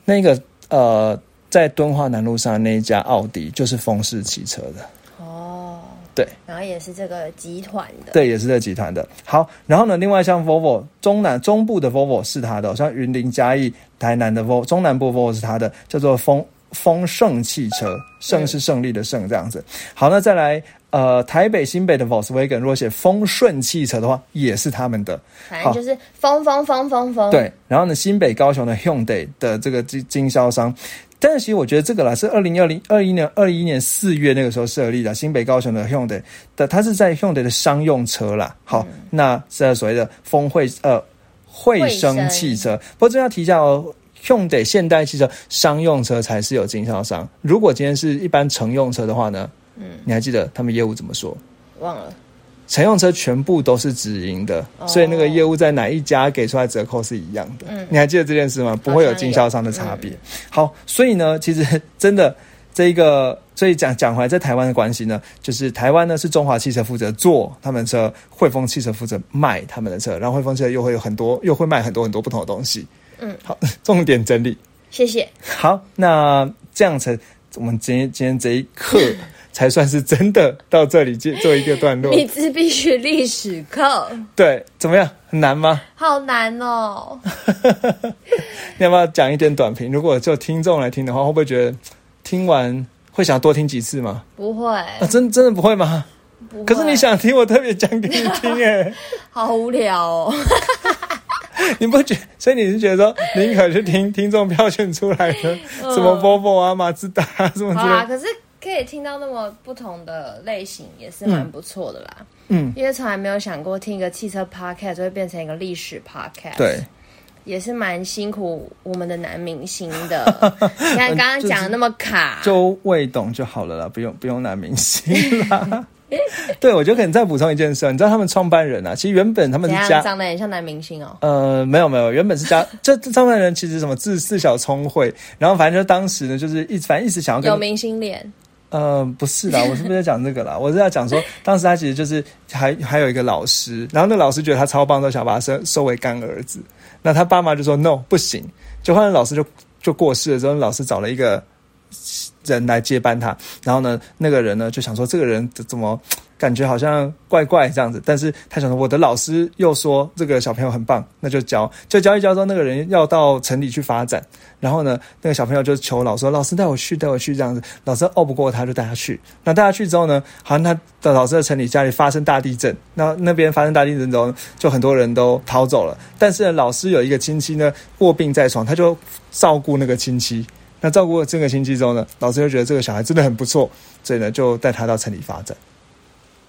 那个呃，在敦化南路上那一家奥迪就是风氏汽车的，哦，对，然后也是这个集团的，对，也是这个集团的。好，然后呢，另外像 Volvo 中南中部的 Volvo 是它的，像云林嘉义、台南的 Volvo 中南部 Volvo 是它的，叫做丰丰盛汽车，盛是胜利的盛这样子。好，那再来呃，台北新北的 Volkswagen 如果写丰顺汽车的话，也是他们的。反正就是方方方方方，对，然后呢，新北、高雄的 Hyundai 的这个经经销商，但是其实我觉得这个啦是二零二零二一年二一年四月那个时候设立的，新北、高雄的 Hyundai 的，它是在 Hyundai 的商用车啦。好，那是在所谓的丰会呃汇生汽车，不过这要提一下哦。Hyundai 现代汽车商用车才是有经销商，如果今天是一般乘用车的话呢？嗯，你还记得他们业务怎么说？忘了，乘用车全部都是直营的，所以那个业务在哪一家给出来折扣是一样的。嗯你还记得这件事吗？不会有经销商的差别。好，所以呢，其实真的这一个，所以讲讲回来，在台湾的关系呢，就是台湾呢是中华汽车负责做他们车，汇丰汽车负责卖他们的车，然后汇丰汽车又会有很多，又会卖很多很多不同的东西。嗯，好，重点整理。谢谢。好，那这样才我们今天今天这一课 <laughs> 才算是真的到这里做做一个段落。米兹必须历史课，对，怎么样？很难吗？好难哦。<laughs> 你要不要讲一点短评？如果就听众来听的话，会不会觉得听完会想多听几次吗？不会，啊，真真的不会吗？可是你，想听，我特别讲给你听，哎，<laughs> 好无聊哦。<laughs> 你不觉？所以你是觉得说，宁可去听听众票选出来的什么 Volvo 啊、马自达啊什么之类的？可是可以听到那么不同的类型，也是蛮不错的啦。嗯，因为从来没有想过听一个汽车 podcast 会变成一个历史 podcast，，对，也是蛮辛苦我们的男明星的。<laughs> 你看刚刚讲的那么卡，就未懂就好了啦，不用不用男明星啦。<laughs> 对，我觉得可能再补充一件事，你知道他们创办人啊，其实原本他们是家长得很像男明星哦。呃，没有没有，原本是家 <laughs> 这这创办人其实什么自四小聪慧，然后反正就当时呢，就是一直反正一直想要跟有明星脸，呃不是啦，<laughs> 我是不是在讲这个啦？我是在讲说，当时他其实就是还还有一个老师，然后那老师觉得他超棒，都想把他收收为干儿子。那他爸妈就说 no 不行，就后来老师就就过世了之后，老师找了一个人来接班他，然后呢，那个人呢就想说这个人怎么感觉好像怪怪这样子，但是他想说我的老师又说这个小朋友很棒，那就教，就教一教之后，那个人要到城里去发展，然后呢，那个小朋友就求老师老师带我去，带我去这样子，老师拗不过他就带他去，那带他去之后呢，好像他的老师的城里家里发生大地震，那那边发生大地震之后，就很多人都逃走了，但是老师有一个亲戚呢卧病在床，他就照顾那个亲戚。那照顾了这个星期之后呢，老师就觉得这个小孩真的很不错，所以呢就带他到城里发展，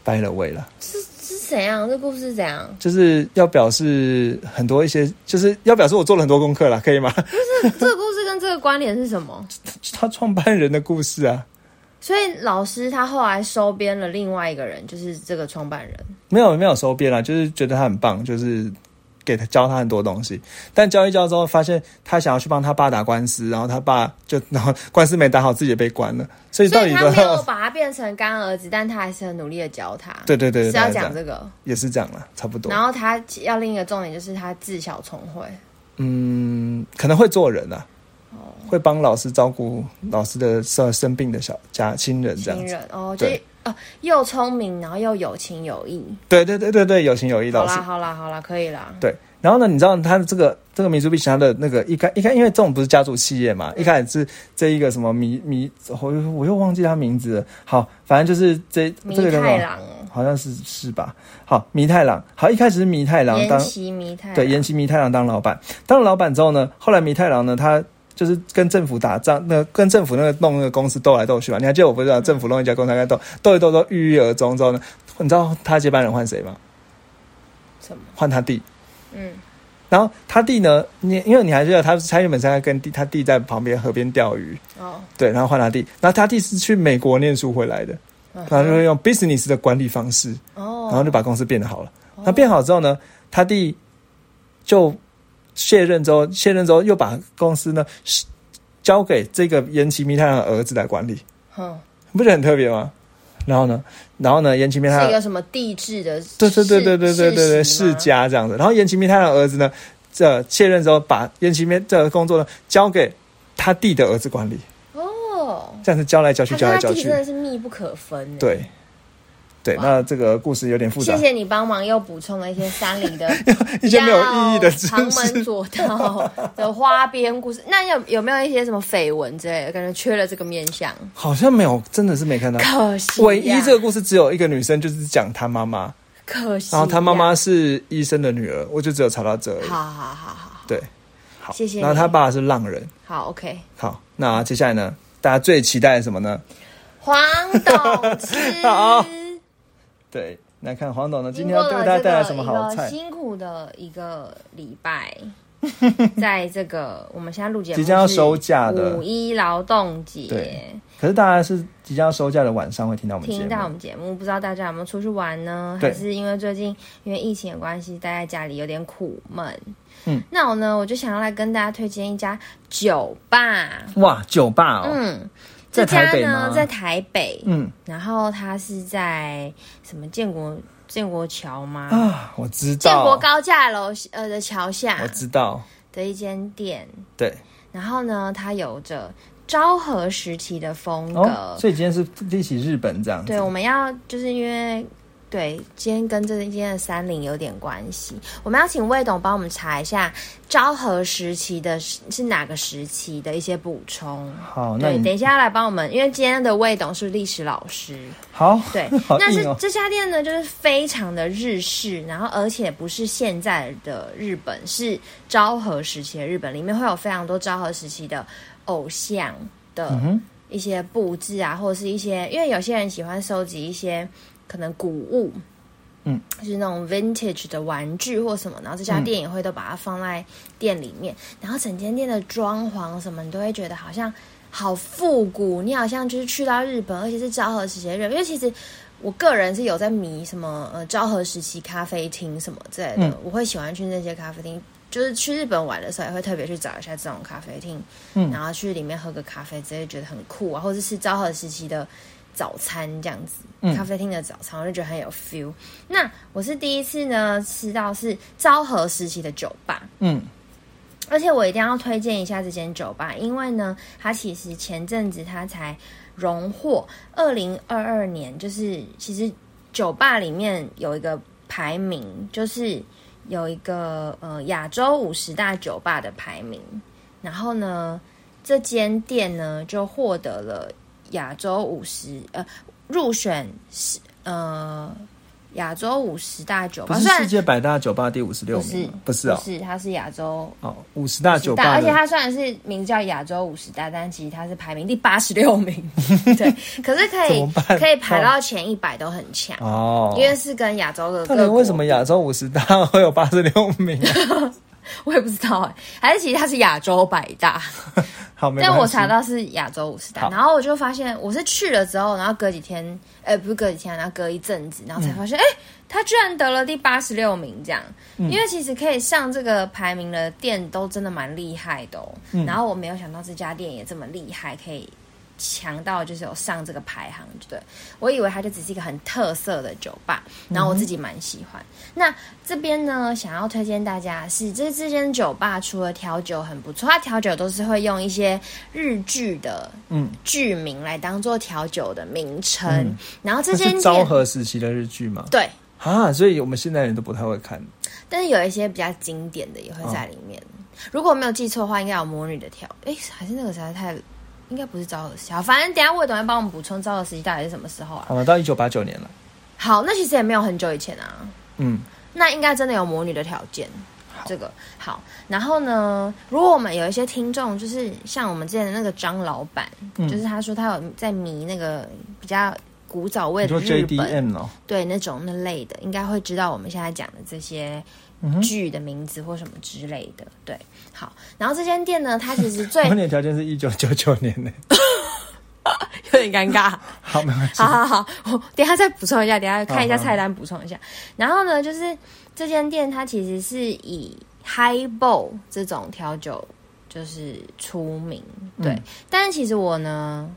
掰了位了，是是怎样？这故事是怎样？就是要表示很多一些，就是要表示我做了很多功课了，可以吗？不是这个故事跟这个关联是什么？<laughs> 他创办人的故事啊，所以老师他后来收编了另外一个人，就是这个创办人。没有没有收编啦，就是觉得他很棒，就是给他教他很多东西，但教一教之后，发现他想要去帮他爸打官司，然后他爸就然后官司没打好，自己也被关了，所以到底他没有把他变成干儿子，但他还是很努力的教他。对对对，是要讲这个。也是这样了，差不多。然后他要另一个重点就是他自小聪慧。嗯，可能会做人啊，会帮老师照顾老师的生生病的小家亲人这样子。亲人哦，就对哦又聪明，然后又有情有义。对对对对对，有情有义老师好啦。好啦好啦，可以啦。对，然后呢，你知道他的这个这个米珠比奇他的那个一开一开，因为这种不是家族企业嘛，一开始是这一个什么米米，我又我又忘记他名字了。好，反正就是这弥这个叫什么？太郎，好像是是吧？好，米太郎。好，一开始是米太郎当延禧弥太郎对，延禧米太郎当老板，当了老板之后呢，后来米太郎呢，他就是跟政府打仗，那跟政府那个弄那个公司斗来斗去嘛。你还记得我不知道政府弄一家公司在斗斗一斗都郁郁而终之后呢，你知道他接班人换谁吗？什么？换他弟。嗯，然后他弟呢，你因为你还记得他他原本是在跟弟他弟在旁边河边钓鱼，哦，对，然后换他弟，然后他弟是去美国念书回来的，嗯然后就会用 business 的管理方式，哦，然后就把公司变得好了。那变好之后呢，他弟就卸任之后，卸任之后又把公司呢是交给这个岩崎弥太郎的儿子来管理，嗯，不是很特别吗？然后呢，然后呢，岩崎弥太郎是一个什么地质的？对对对对对对对对，世世家这样子。然后岩崎弥太郎儿子呢，这卸任之后，把岩崎弥这个工作呢交给他弟的儿子管理，哦，这样子交来交去，交来交去真。的是密不可分。对，对，那这个故事有点复杂谢，谢你帮忙又补充了一些山里的 <laughs> 一些没有意义的知旁门。左道的花边故事。那有有没有一些什么绯闻之类的？感觉缺了这个面相，好像没有，真的是没看到。可惜呀。唯一这个故事只有一个女生，就是讲她妈妈，可惜呀。然后她妈妈是医生的女儿，我就只有查到这而已。好好好好对，好，谢谢然后她爸是浪人。好，OK。好，那接下来呢？大家最期待什么呢？黄董吃，<laughs> 好对，来看黄董呢，今天要大家带来什么好菜？辛苦的一个礼拜，<laughs> 在这个我们现在录节目即将要是收假的五一劳动节对，可是大家是即将要收假的晚上会听到我们节听到我目。们节目，不知道大家有没有出去玩呢？对还是因为最近因为疫情的关系，待在家里有点苦闷？嗯，那我呢，我就想要来跟大家推荐一家酒吧。哇，酒吧哦，嗯，在这家台北吗？呢在台北，嗯。然后它是在什么建国建国桥吗？啊，我知道。建国，高架楼呃的桥下我知道，的一间店，对，然后呢，它有着昭和时期的风格。哦，所以今天是一起日本这样子。对，我们要就是因为对今天跟这今天的三林有点关系，我们要请魏董帮我们查一下昭和时期的是是哪个时期的一些补充。好，那对，你等一下要来帮我们，因为今天的魏董是历史老师。好，对 <laughs> 好，哦。那是这家店呢，就是非常的日式，然后而且不是现在的日本，是昭和时期的日本，里面会有非常多昭和时期的偶像的一些布置啊，或者是一些，因为有些人喜欢收集一些可能古物，嗯，就是那种 vintage 的玩具或什么，然后这家店也会都把它放在店里面，然后整间店的装潢什么，你都会觉得好像好复古，你好像就是去到日本，而且是昭和时期的日本，因为其实。我个人是有在迷什么呃昭和时期咖啡厅什么之类的，嗯。我会喜欢去那些咖啡厅，就是去日本玩的时候也会特别去找一下这种咖啡厅，嗯。然后去里面喝个咖啡，直接觉得很酷啊，或者是昭和时期的早餐这样子，嗯。咖啡厅的早餐我就觉得很有 feel。那我是第一次呢吃到是昭和时期的酒吧，嗯，而且我一定要推荐一下这间酒吧，因为呢，它其实前阵子它才荣获二零二二年，就是其实酒吧里面有一个排名，就是有一个呃亚洲五十大酒吧的排名，然后呢，这间店呢就获得了亚洲五十呃入选是呃亚洲五十大酒吧，不是世界百大酒吧第五十六不是名吗，不是哦不，是，它是亚洲哦，五十大酒大，而且吧的，它虽然是名叫亚洲五十大，但其实它是排名第八十六名，<laughs> 对，可是可以可以排到前一百都很强，哦，因为是跟亚洲的到底各国为什么亚洲五十大会有八十六名啊？<laughs> 我也不知道哎、还是其实它是亚洲百大，<laughs> 但我查到是亚洲五十大，然后我就发现我是去了之后，然后隔几天，呃，不是隔几天，然后隔一阵子，然后才嗯发现，哎、他居然得了第八十六名，这样。因为其实可以上这个排名的店都真的蛮厉害的哦。嗯。然后我没有想到这家店也这么厉害，可以强到就是有上这个排行，对我以为它就只是一个很特色的酒吧，然后我自己蛮喜欢。那这边呢，想要推荐大家是这这间酒吧除了调酒很不错，它调酒都是会用一些日剧的嗯，剧名来当做调酒的名称，嗯然后这这间店是昭和时期的日剧吗？对，啊，所以我们现代人都不太会看。但是有一些比较经典的也会在里面。如果我没有记错的话，应该有魔女的调，哎，还是那个实在太。应该不是昭和时期，好反正等一下魏董会帮我们补充昭和时期到底是什么时候啊？好了，到一九八九年了。好，那其实也没有很久以前啊。嗯，那应该真的有魔女的条件。这个好，然后呢，如果我们有一些听众，就是像我们之前的那个张老板，嗯就是他说他有在迷那个比较古早味的日本，JDM 哦，对那种那类的，应该会知道我们现在讲的这些剧的名字或什么之类的。对，好，然后这间店呢，它其实最婚恋条件是一九九九年呢。<laughs> 有点尴尬。<laughs> 好，没关系好。好好，我等一下再补充一下，等一下看一下菜单补充一下。然后呢，就是这间店它其实是以 Highball 这种调酒就是出名，对。但是其实我呢，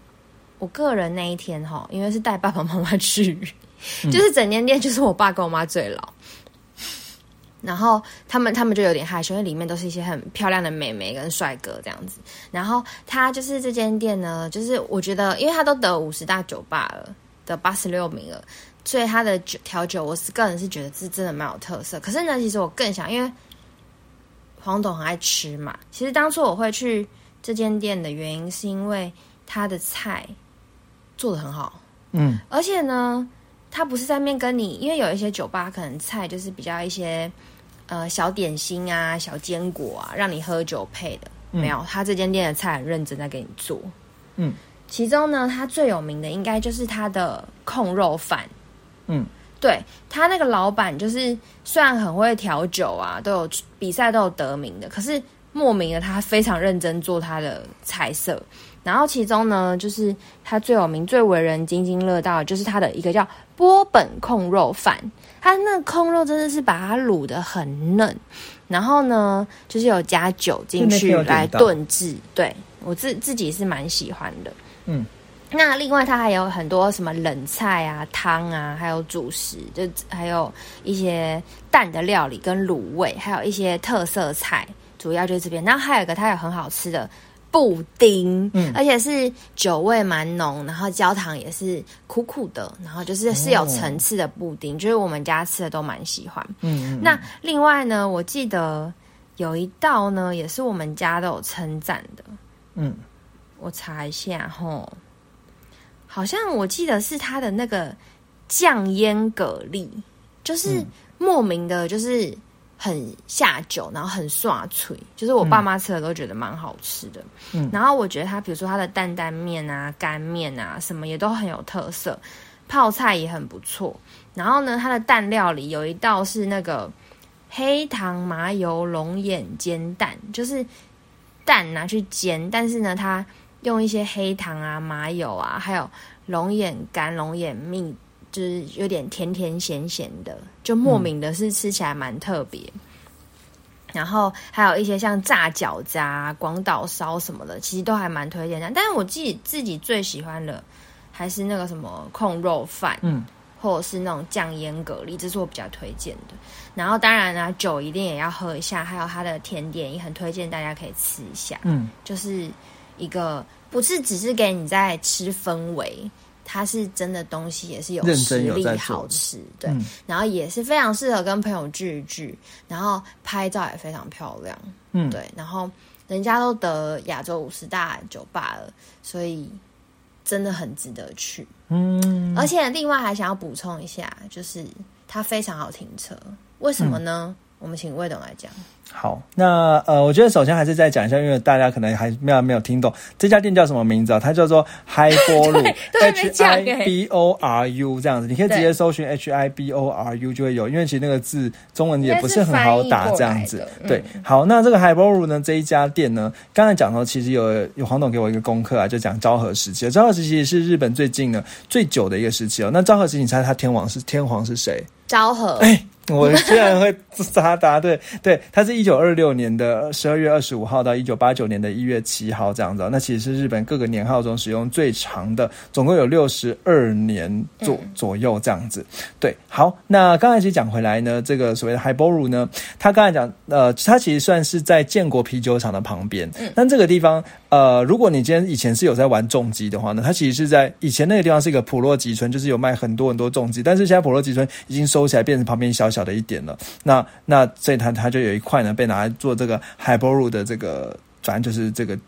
我个人那一天哈，因为是带爸爸妈妈去，就是整间店就是我爸跟我妈最老。然后他们他们就有点害羞，因为里面都是一些很漂亮的美眉跟帅哥这样子。然后他就是这间店呢，就是我觉得，因为他都得五十大酒吧了，得八十六名了，所以他的酒调酒，我是个人是觉得是真的蛮有特色。可是呢，其实我更想，因为黄董很爱吃嘛。其实当初我会去这间店的原因，是因为他的菜做的很好，嗯，而且呢，他不是在面跟你，因为有一些酒吧可能菜就是比较一些。呃，小点心啊，小坚果啊，让你喝酒配的没有？他这间店的菜很认真在给你做。嗯，其中呢，他最有名的应该就是他的控肉饭。嗯，对他那个老板就是虽然很会调酒啊，都有比赛都有得名的，可是莫名的他非常认真做他的菜色。然后其中呢，就是它最有名、最为人津津乐道，就是它的一个叫波本控肉饭。它那控肉真的是把它卤的很嫩，然后呢，就是有加酒进去来炖制。对我自自己是蛮喜欢的。嗯，那另外它还有很多什么冷菜啊、汤啊，还有主食，就还有一些蛋的料理跟卤味，还有一些特色菜，主要就是这边。然后还有一个，它有很好吃的。布丁，嗯，而且是酒味蛮浓，然后焦糖也是苦苦的，然后就是是有层次的布丁，就是我们家吃的都蛮喜欢。嗯，那另外呢，我记得有一道呢，也是我们家都有称赞的。嗯，我查一下吼，好像我记得是它的那个酱腌蛤蜊，就是莫名的，就是。很下酒，然后很刷脆，就是我爸妈吃了都觉得蛮好吃的。嗯，然后我觉得它，比如说它的担担面啊、干面啊，什么也都很有特色，泡菜也很不错。然后呢，它的蛋料理有一道是那个黑糖麻油龙眼煎蛋，就是蛋拿去煎，但是呢，它用一些黑糖啊、麻油啊，还有龙眼干、龙眼蜜。就是有点甜甜咸咸的，就莫名的是吃起来蛮特别。然后还有一些像炸饺子啊、广岛烧什么的，其实都还蛮推荐的。但是我自己自己最喜欢的还是那个什么控肉饭，嗯，或者是那种酱腌蛤蜊，这是我比较推荐的。然后当然呢，酒一定也要喝一下，还有它的甜点也很推荐，大家可以吃一下。嗯，就是一个不是只是给你在吃氛围。它是真的东西，也是有实力，好吃，对，然后也是非常适合跟朋友聚一聚，然后拍照也非常漂亮，嗯，对，然后人家都得亚洲五十大酒吧了，所以真的很值得去，嗯，而且另外还想要补充一下，就是它非常好停车，为什么呢？我们请魏董来讲。好，那呃，我觉得首先还是再讲一下，因为大家可能还没有没有听懂这家店叫什么名字啊？它叫做 <laughs> Hi Boru，H I B O R U 这样子，你可以直接搜寻 H I B O R U 就会有，因为其实那个字中文也不是很好打这样子。对，好，那这个 Hi Boru 呢这一家店呢，刚才讲到其实有有黄董给我一个功课啊，就讲昭和时期，昭和时期是日本最近的最久的一个时期哦。那昭和时期，你猜他天王是天皇是谁？昭和。我居然会 <laughs> 答答对，对，他是一九二六年的十二月二十五号到一九八九年的一月七号这样子，那其实是日本各个年号中使用最长的，总共有六十二年左左右这样子。对，好，那刚才其实讲回来呢，这个所谓的 o r u 呢，他刚才讲，呃，他其实算是在建国啤酒厂的旁边，但这个地方。呃，如果你今天以前是有在玩重机的话呢，它其实是在以前那个地方是一个普洛吉村，就是有卖很多很多重机，但是现在普洛吉村已经收起来，变成旁边小小的一点了。那那所以它它就有一块被拿来做这个海波路的这个，反正就是这个。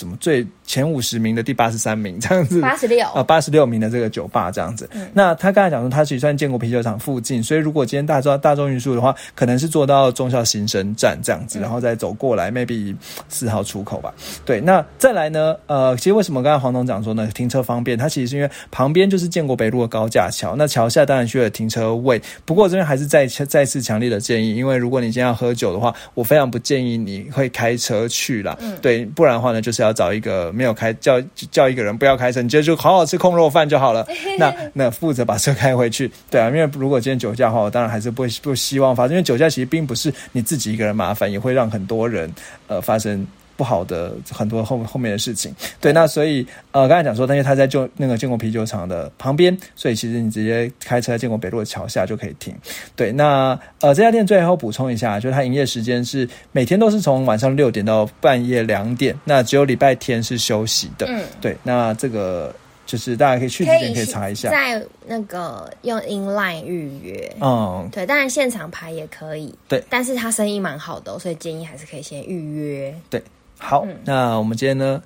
怎么最前五十名的第八十三名这样子？八十六啊，八十六名的这个酒吧这样子。那他刚才讲说，他其实算建国啤酒厂附近，所以如果今天大众大众运输的话，可能是坐到中校新生站这样子，然后再走过来，maybe 四号出口吧。对，那再来呢？呃，其实为什么刚才黄总讲说呢？停车方便，它其实是因为旁边就是建国北路的高架桥，那桥下当然需要停车位。不过这边还是再再次强烈的建议，因为如果你今天要喝酒的话，我非常不建议你会开车去了。嗯，对，不然的话呢，就是要。要找一个没有开叫叫一个人不要开车，你就就好好吃空肉饭就好了。<laughs> 那那负责把车开回去，对啊，因为如果今天酒驾的话，我当然还是不不希望发生，因为酒驾其实并不是你自己一个人麻烦，也会让很多人呃发生。不好的很多后后面的事情，对，那所以呃，刚才讲说，但是他在就那个建国啤酒厂的旁边，所以其实你直接开车在建国北路的桥下就可以停。对，那呃，这家店最后补充一下，就是它营业时间是每天都是从晚上六点到半夜两点，那只有礼拜天是休息的。嗯，对，那这个就是大家可以去之前可以查一下，在那个用 inline 预约。嗯，对，当然现场排也可以。对，但是他生意蛮好的，所以建议还是可以先预约。对。好，那我们今天呢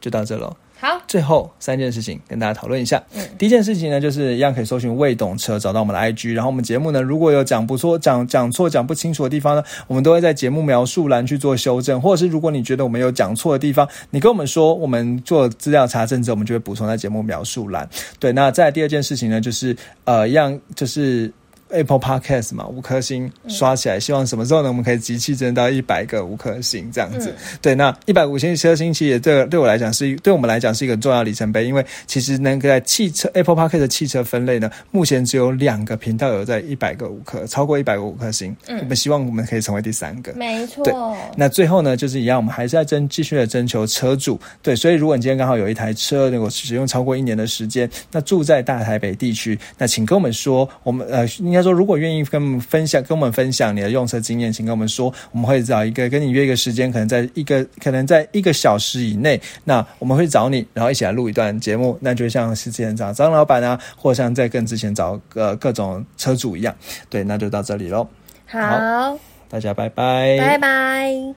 就到这喽。好，最后三件事情跟大家讨论一下。嗯，第一件事情呢，就是一样可以搜寻“未懂车”，找到我们的 IG。然后我们节目呢，如果有讲不错、讲讲错、讲不清楚的地方呢，我们都会在节目描述栏去做修正。或者是如果你觉得我们有讲错的地方，你跟我们说，我们做资料查证之后，我们就会补充在节目描述栏。对，那再第二件事情呢，就是呃，一样就是。Apple Podcast 嘛，五颗星刷起来，希望什么时候呢？我们可以集气增到一百个五颗星这样子。对，那一百五星颗星其实也对对我来讲是，对我们来讲是一个重要里程碑，因为其实能够在汽车 Apple Podcast 的汽车分类呢，目前只有两个频道有在一百个五颗，超过一百个五颗星。嗯，我们希望我们可以成为第三个。没错。对，那最后呢，就是一样，我们还是在征继续的征求车主。对，所以如果你今天刚好有一台车，如果使用超过一年的时间，那住在大台北地区，那请跟我们说，我们呃。他说，如果愿意跟我们分享，跟我们分享你的用车经验，请跟我们说，我们会找一个跟你约一个时间，可能在一个可能在一个小时以内，那我们会找你，然后一起来录一段节目，那就像是之前找张老板啊，或像在更之前找呃各种车主一样，对，那就到这里喽。好，大家拜拜，拜拜。